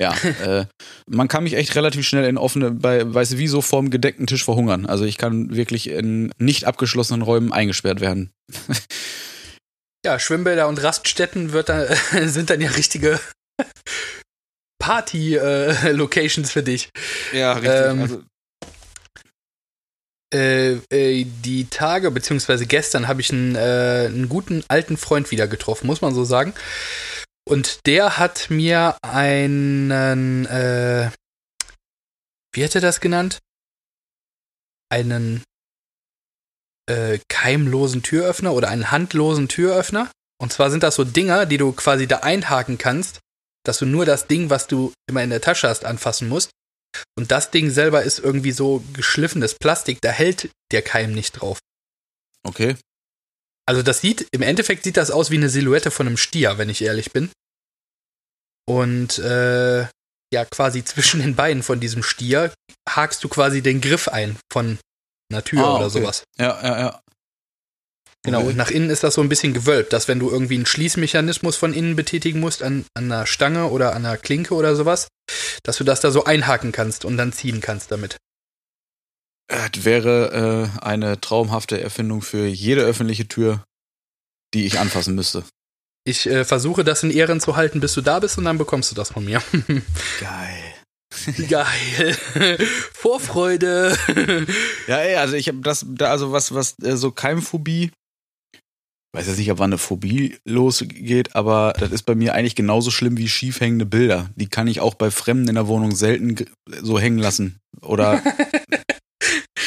Ja, äh, man kann mich echt relativ schnell in offene, bei, weißt du, wie so vorm gedeckten Tisch verhungern. Also ich kann wirklich in nicht abgeschlossenen Räumen eingesperrt werden. ja, Schwimmbäder und Raststätten wird da, sind dann ja richtige Party-Locations äh, für dich. Ja, richtig. Ähm, also äh, äh, die Tage, beziehungsweise gestern, habe ich einen, äh, einen guten alten Freund wieder getroffen, muss man so sagen. Und der hat mir einen, äh, wie hat er das genannt? Einen äh, keimlosen Türöffner oder einen handlosen Türöffner. Und zwar sind das so Dinger, die du quasi da einhaken kannst, dass du nur das Ding, was du immer in der Tasche hast, anfassen musst. Und das Ding selber ist irgendwie so geschliffenes Plastik, da hält der Keim nicht drauf. Okay. Also das sieht, im Endeffekt sieht das aus wie eine Silhouette von einem Stier, wenn ich ehrlich bin. Und äh, ja, quasi zwischen den Beinen von diesem Stier hakst du quasi den Griff ein von einer Tür ah, oder okay. sowas. Ja, ja, ja. Genau, und nach innen ist das so ein bisschen gewölbt, dass wenn du irgendwie einen Schließmechanismus von innen betätigen musst, an, an einer Stange oder an einer Klinke oder sowas, dass du das da so einhaken kannst und dann ziehen kannst damit. Das wäre äh, eine traumhafte Erfindung für jede öffentliche Tür, die ich anfassen müsste. Ich äh, versuche das in Ehren zu halten, bis du da bist und dann bekommst du das von mir. Geil. Geil. Vorfreude. ja, ey, also ich habe das, da, also was, was äh, so Keimphobie weiß jetzt nicht, ob wann eine Phobie losgeht, aber das ist bei mir eigentlich genauso schlimm wie schief hängende Bilder. Die kann ich auch bei Fremden in der Wohnung selten so hängen lassen. Oder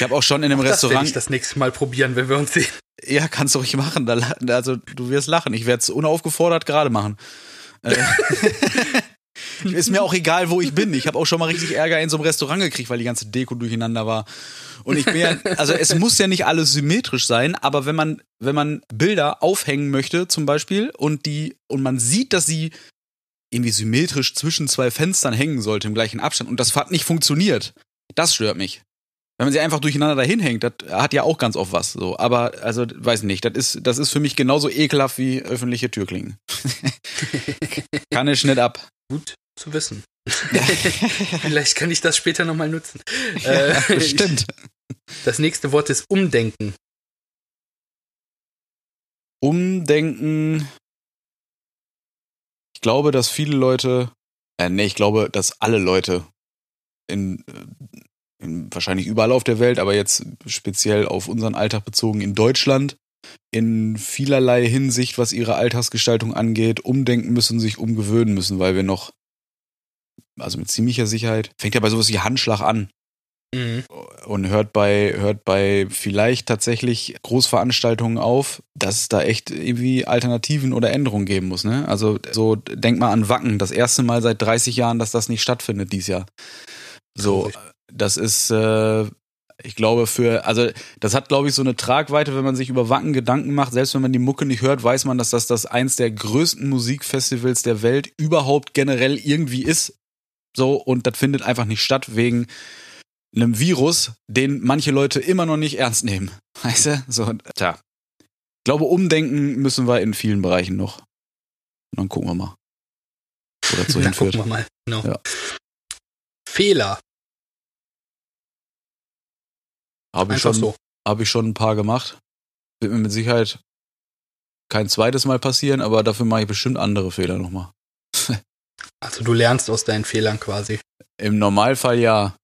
ich habe auch schon in einem auch Restaurant. Das ich das nächste Mal probieren, wenn wir uns sehen. Ja, kannst du ruhig machen. Also du wirst lachen. Ich werde es unaufgefordert gerade machen. Äh, ist mir auch egal, wo ich bin. Ich habe auch schon mal richtig Ärger in so einem Restaurant gekriegt, weil die ganze Deko durcheinander war. Und ich bin ja, also es muss ja nicht alles symmetrisch sein, aber wenn man, wenn man Bilder aufhängen möchte, zum Beispiel, und die, und man sieht, dass sie irgendwie symmetrisch zwischen zwei Fenstern hängen sollte im gleichen Abstand und das hat nicht funktioniert, das stört mich. Wenn man sie einfach durcheinander dahin hängt, das hat ja auch ganz oft was. So, aber also weiß nicht, das ist das ist für mich genauso ekelhaft wie öffentliche Türklingen. kann ich nicht ab. Gut zu wissen. Vielleicht kann ich das später nochmal nutzen. Ja, äh, bestimmt. Das nächste Wort ist Umdenken. Umdenken. Ich glaube, dass viele Leute, äh, nee, ich glaube, dass alle Leute in, äh, in wahrscheinlich überall auf der Welt, aber jetzt speziell auf unseren Alltag bezogen in Deutschland, in vielerlei Hinsicht, was ihre Alltagsgestaltung angeht, umdenken müssen, sich umgewöhnen müssen, weil wir noch also mit ziemlicher Sicherheit, fängt ja bei sowas wie Handschlag an. Mhm. Und hört bei, hört bei vielleicht tatsächlich Großveranstaltungen auf, dass es da echt irgendwie Alternativen oder Änderungen geben muss. Ne? Also so denk mal an Wacken, das erste Mal seit 30 Jahren, dass das nicht stattfindet dieses Jahr. So, das ist, äh, ich glaube, für, also das hat, glaube ich, so eine Tragweite, wenn man sich über Wacken Gedanken macht. Selbst wenn man die Mucke nicht hört, weiß man, dass das das eins der größten Musikfestivals der Welt überhaupt generell irgendwie ist. So, und das findet einfach nicht statt wegen einem Virus, den manche Leute immer noch nicht ernst nehmen. Weißt du? So, tja. Ich glaube, umdenken müssen wir in vielen Bereichen noch. Und dann gucken wir mal. Das so hinführt. Gucken wir mal. Genau. Ja. Fehler. Habe ich, schon, so. hab ich schon ein paar gemacht. Wird mir mit Sicherheit kein zweites Mal passieren, aber dafür mache ich bestimmt andere Fehler nochmal. Also du lernst aus deinen Fehlern quasi. Im Normalfall ja.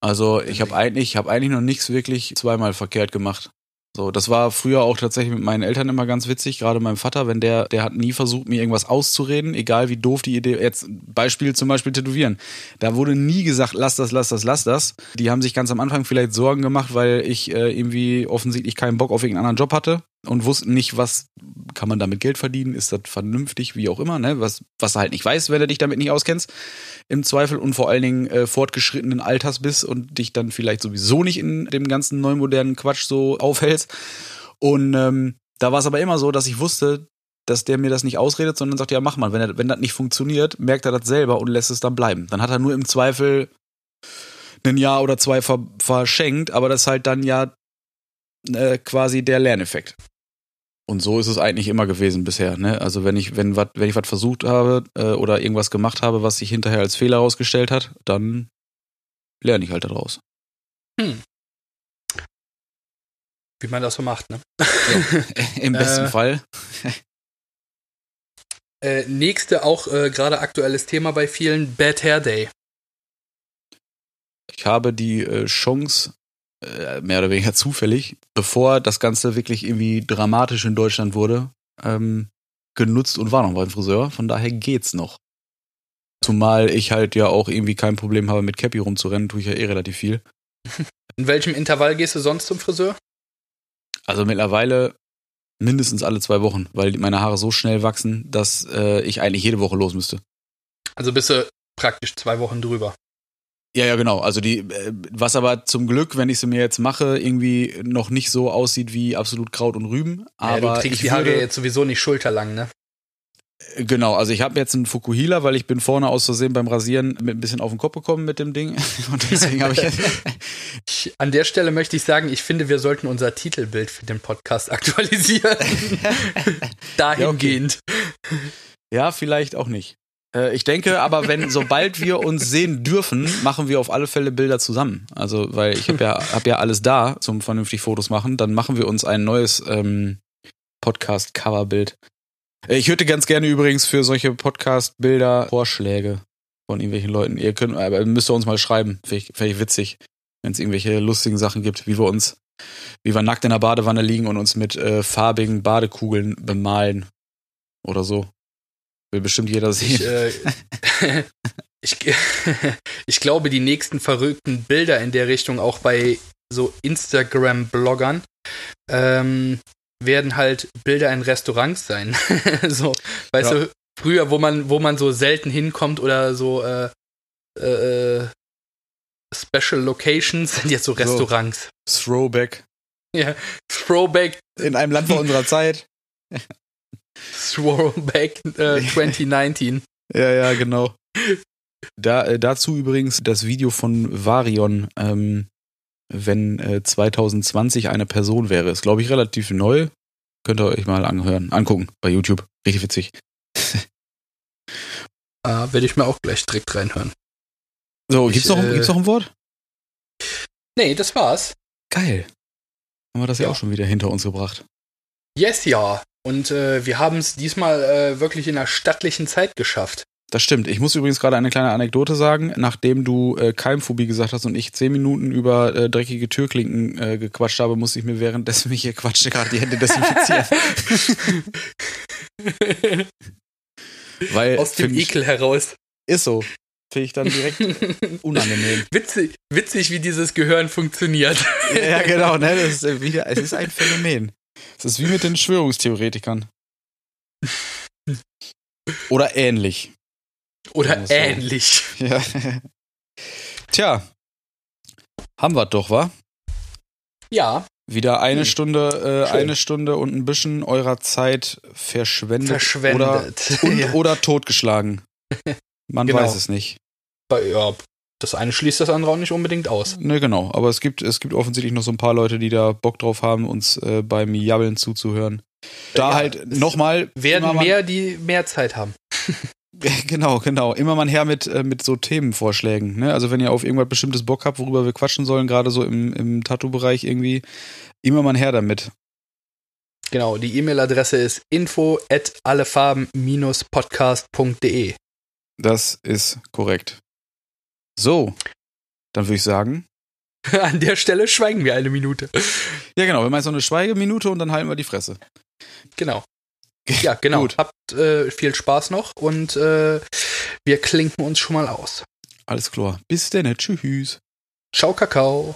Also ich habe eigentlich, ich habe eigentlich noch nichts wirklich zweimal verkehrt gemacht. So, das war früher auch tatsächlich mit meinen Eltern immer ganz witzig, gerade meinem Vater, wenn der, der hat nie versucht, mir irgendwas auszureden, egal wie doof die Idee, jetzt Beispiel zum Beispiel Tätowieren. Da wurde nie gesagt, lass das, lass das, lass das. Die haben sich ganz am Anfang vielleicht Sorgen gemacht, weil ich äh, irgendwie offensichtlich keinen Bock auf irgendeinen anderen Job hatte und wussten nicht, was kann man damit Geld verdienen, ist das vernünftig, wie auch immer, ne? Was, was du halt nicht weißt, wenn du dich damit nicht auskennst, im Zweifel und vor allen Dingen äh, fortgeschrittenen Alters bist und dich dann vielleicht sowieso nicht in dem ganzen neumodernen Quatsch so aufhältst. Und ähm, da war es aber immer so, dass ich wusste, dass der mir das nicht ausredet, sondern sagt, ja, mach mal. Wenn, er, wenn das nicht funktioniert, merkt er das selber und lässt es dann bleiben. Dann hat er nur im Zweifel ein Jahr oder zwei ver verschenkt, aber das ist halt dann ja äh, quasi der Lerneffekt. Und so ist es eigentlich immer gewesen bisher. Ne? Also wenn ich, wenn, wat, wenn ich was versucht habe äh, oder irgendwas gemacht habe, was sich hinterher als Fehler herausgestellt hat, dann lerne ich halt daraus. Hm. Wie man das so macht, ne? Ja, Im besten Äh, Fall. Äh, nächste auch äh, gerade aktuelles Thema bei vielen, Bad Hair Day. Ich habe die äh, Chance, mehr oder weniger zufällig, bevor das Ganze wirklich irgendwie dramatisch in Deutschland wurde, ähm, genutzt und war noch beim Friseur. Von daher geht's noch. Zumal ich halt ja auch irgendwie kein Problem habe, mit Cappy rumzurennen, tue ich ja eh relativ viel. In welchem Intervall gehst du sonst zum Friseur? Also mittlerweile mindestens alle zwei Wochen, weil meine Haare so schnell wachsen, dass äh, ich eigentlich jede Woche los müsste. Also bist du praktisch zwei Wochen drüber. Ja, ja, genau. Also die, äh, was aber zum Glück, wenn ich sie mir jetzt mache, irgendwie noch nicht so aussieht wie absolut Kraut und Rüben. Aber ja, du ich die Haare jetzt sowieso nicht schulterlang, ne? Genau, also ich habe jetzt einen Fukuhila, weil ich bin vorne aus Versehen beim Rasieren mit ein bisschen auf den Kopf gekommen mit dem Ding. Und deswegen habe ich an der Stelle möchte ich sagen, ich finde, wir sollten unser Titelbild für den Podcast aktualisieren. Dahingehend. ja, vielleicht auch nicht. Äh, Ich denke aber, wenn, sobald wir uns sehen dürfen, machen wir auf alle Fälle Bilder zusammen. Also, weil ich habe ja, hab ja alles da zum vernünftig Fotos machen. Dann machen wir uns ein neues ähm, Podcast-Coverbild. Äh, Ich hätte ganz gerne übrigens für solche Podcast-Bilder Vorschläge von irgendwelchen Leuten. Ihr könnt, aber müsst ihr uns mal schreiben. Find ich witzig, wenn es irgendwelche lustigen Sachen gibt, wie wir uns, wie wir nackt in der Badewanne liegen und uns mit äh, farbigen Badekugeln bemalen. Oder so. Will bestimmt jeder sehen. Ich, äh, ich, ich glaube, die nächsten verrückten Bilder in der Richtung, auch bei so Instagram-Bloggern, ähm, werden halt Bilder in Restaurants sein. so, weißt Ja. du, früher, wo man, wo man so selten hinkommt oder so äh, äh, Special Locations sind jetzt so So. Restaurants. Throwback. Ja, Throwback, In einem Land vor unserer Zeit. Throwback äh, 2019. Ja, ja, genau. Da, äh, dazu übrigens das Video von Varion, ähm, wenn äh, 2020 eine Person wäre. Ist, glaube ich, relativ neu. Könnt ihr euch mal anhören, angucken bei YouTube. Richtig witzig. Äh, Werde ich mir auch gleich direkt reinhören. So, Ich, gibt's noch, äh, gibt's noch ein Wort? Nee, das war's. Geil. Haben wir das ja, Ja. auch schon wieder hinter uns gebracht. Yes, ja. Und äh, wir haben es diesmal äh, wirklich in einer stattlichen Zeit geschafft. Das stimmt. Ich muss übrigens gerade eine kleine Anekdote sagen. Nachdem du äh, Keimphobie gesagt hast und ich zehn Minuten über äh, dreckige Türklinken äh, gequatscht habe, musste ich mir währenddessen mich hier quatschte gerade die Hände desinfizieren. Weil Aus dem Ekel heraus. ist so. Finde ich dann direkt unangenehm. Witzig, witzig, wie dieses Gehirn funktioniert. ja, genau, ne? Das ist wieder, es ist ein Phänomen. Es ist wie mit den Schwörungstheoretikern. Oder ähnlich. Oder Ja, so. ähnlich. Ja. Tja. Haben wir doch, wa? Ja, Wieder eine Hm. Stunde, äh, eine Stunde und ein bisschen eurer Zeit verschwendet, verschwendet. oder, und, ja. oder totgeschlagen. Man Genau. weiß es nicht. ja, das eine schließt das andere auch nicht unbedingt aus. Ne, genau. Aber es gibt, es gibt offensichtlich noch so ein paar Leute, die da Bock drauf haben, uns äh, beim Jabbeln zuzuhören. Da Ja, halt nochmal. Werden mehr, die mehr Zeit haben. Genau, genau. Immer mal her mit, äh, mit so Themenvorschlägen. Ne? Also wenn ihr auf irgendwas bestimmtes Bock habt, worüber wir quatschen sollen, gerade so im, im Tattoo-Bereich irgendwie, immer mal her damit. Genau, die E-Mail-Adresse ist info at allefarben-podcast.de. Das ist korrekt. So, dann würde ich sagen, An der Stelle schweigen wir eine Minute. ja genau, wir machen so eine Schweigeminute und dann halten wir die Fresse. Genau. Ja, genau. Gut. Habt äh, viel Spaß noch und äh, wir klinken uns schon mal aus. Alles klar. Bis denn. Tschüss. Ciao, Kakao.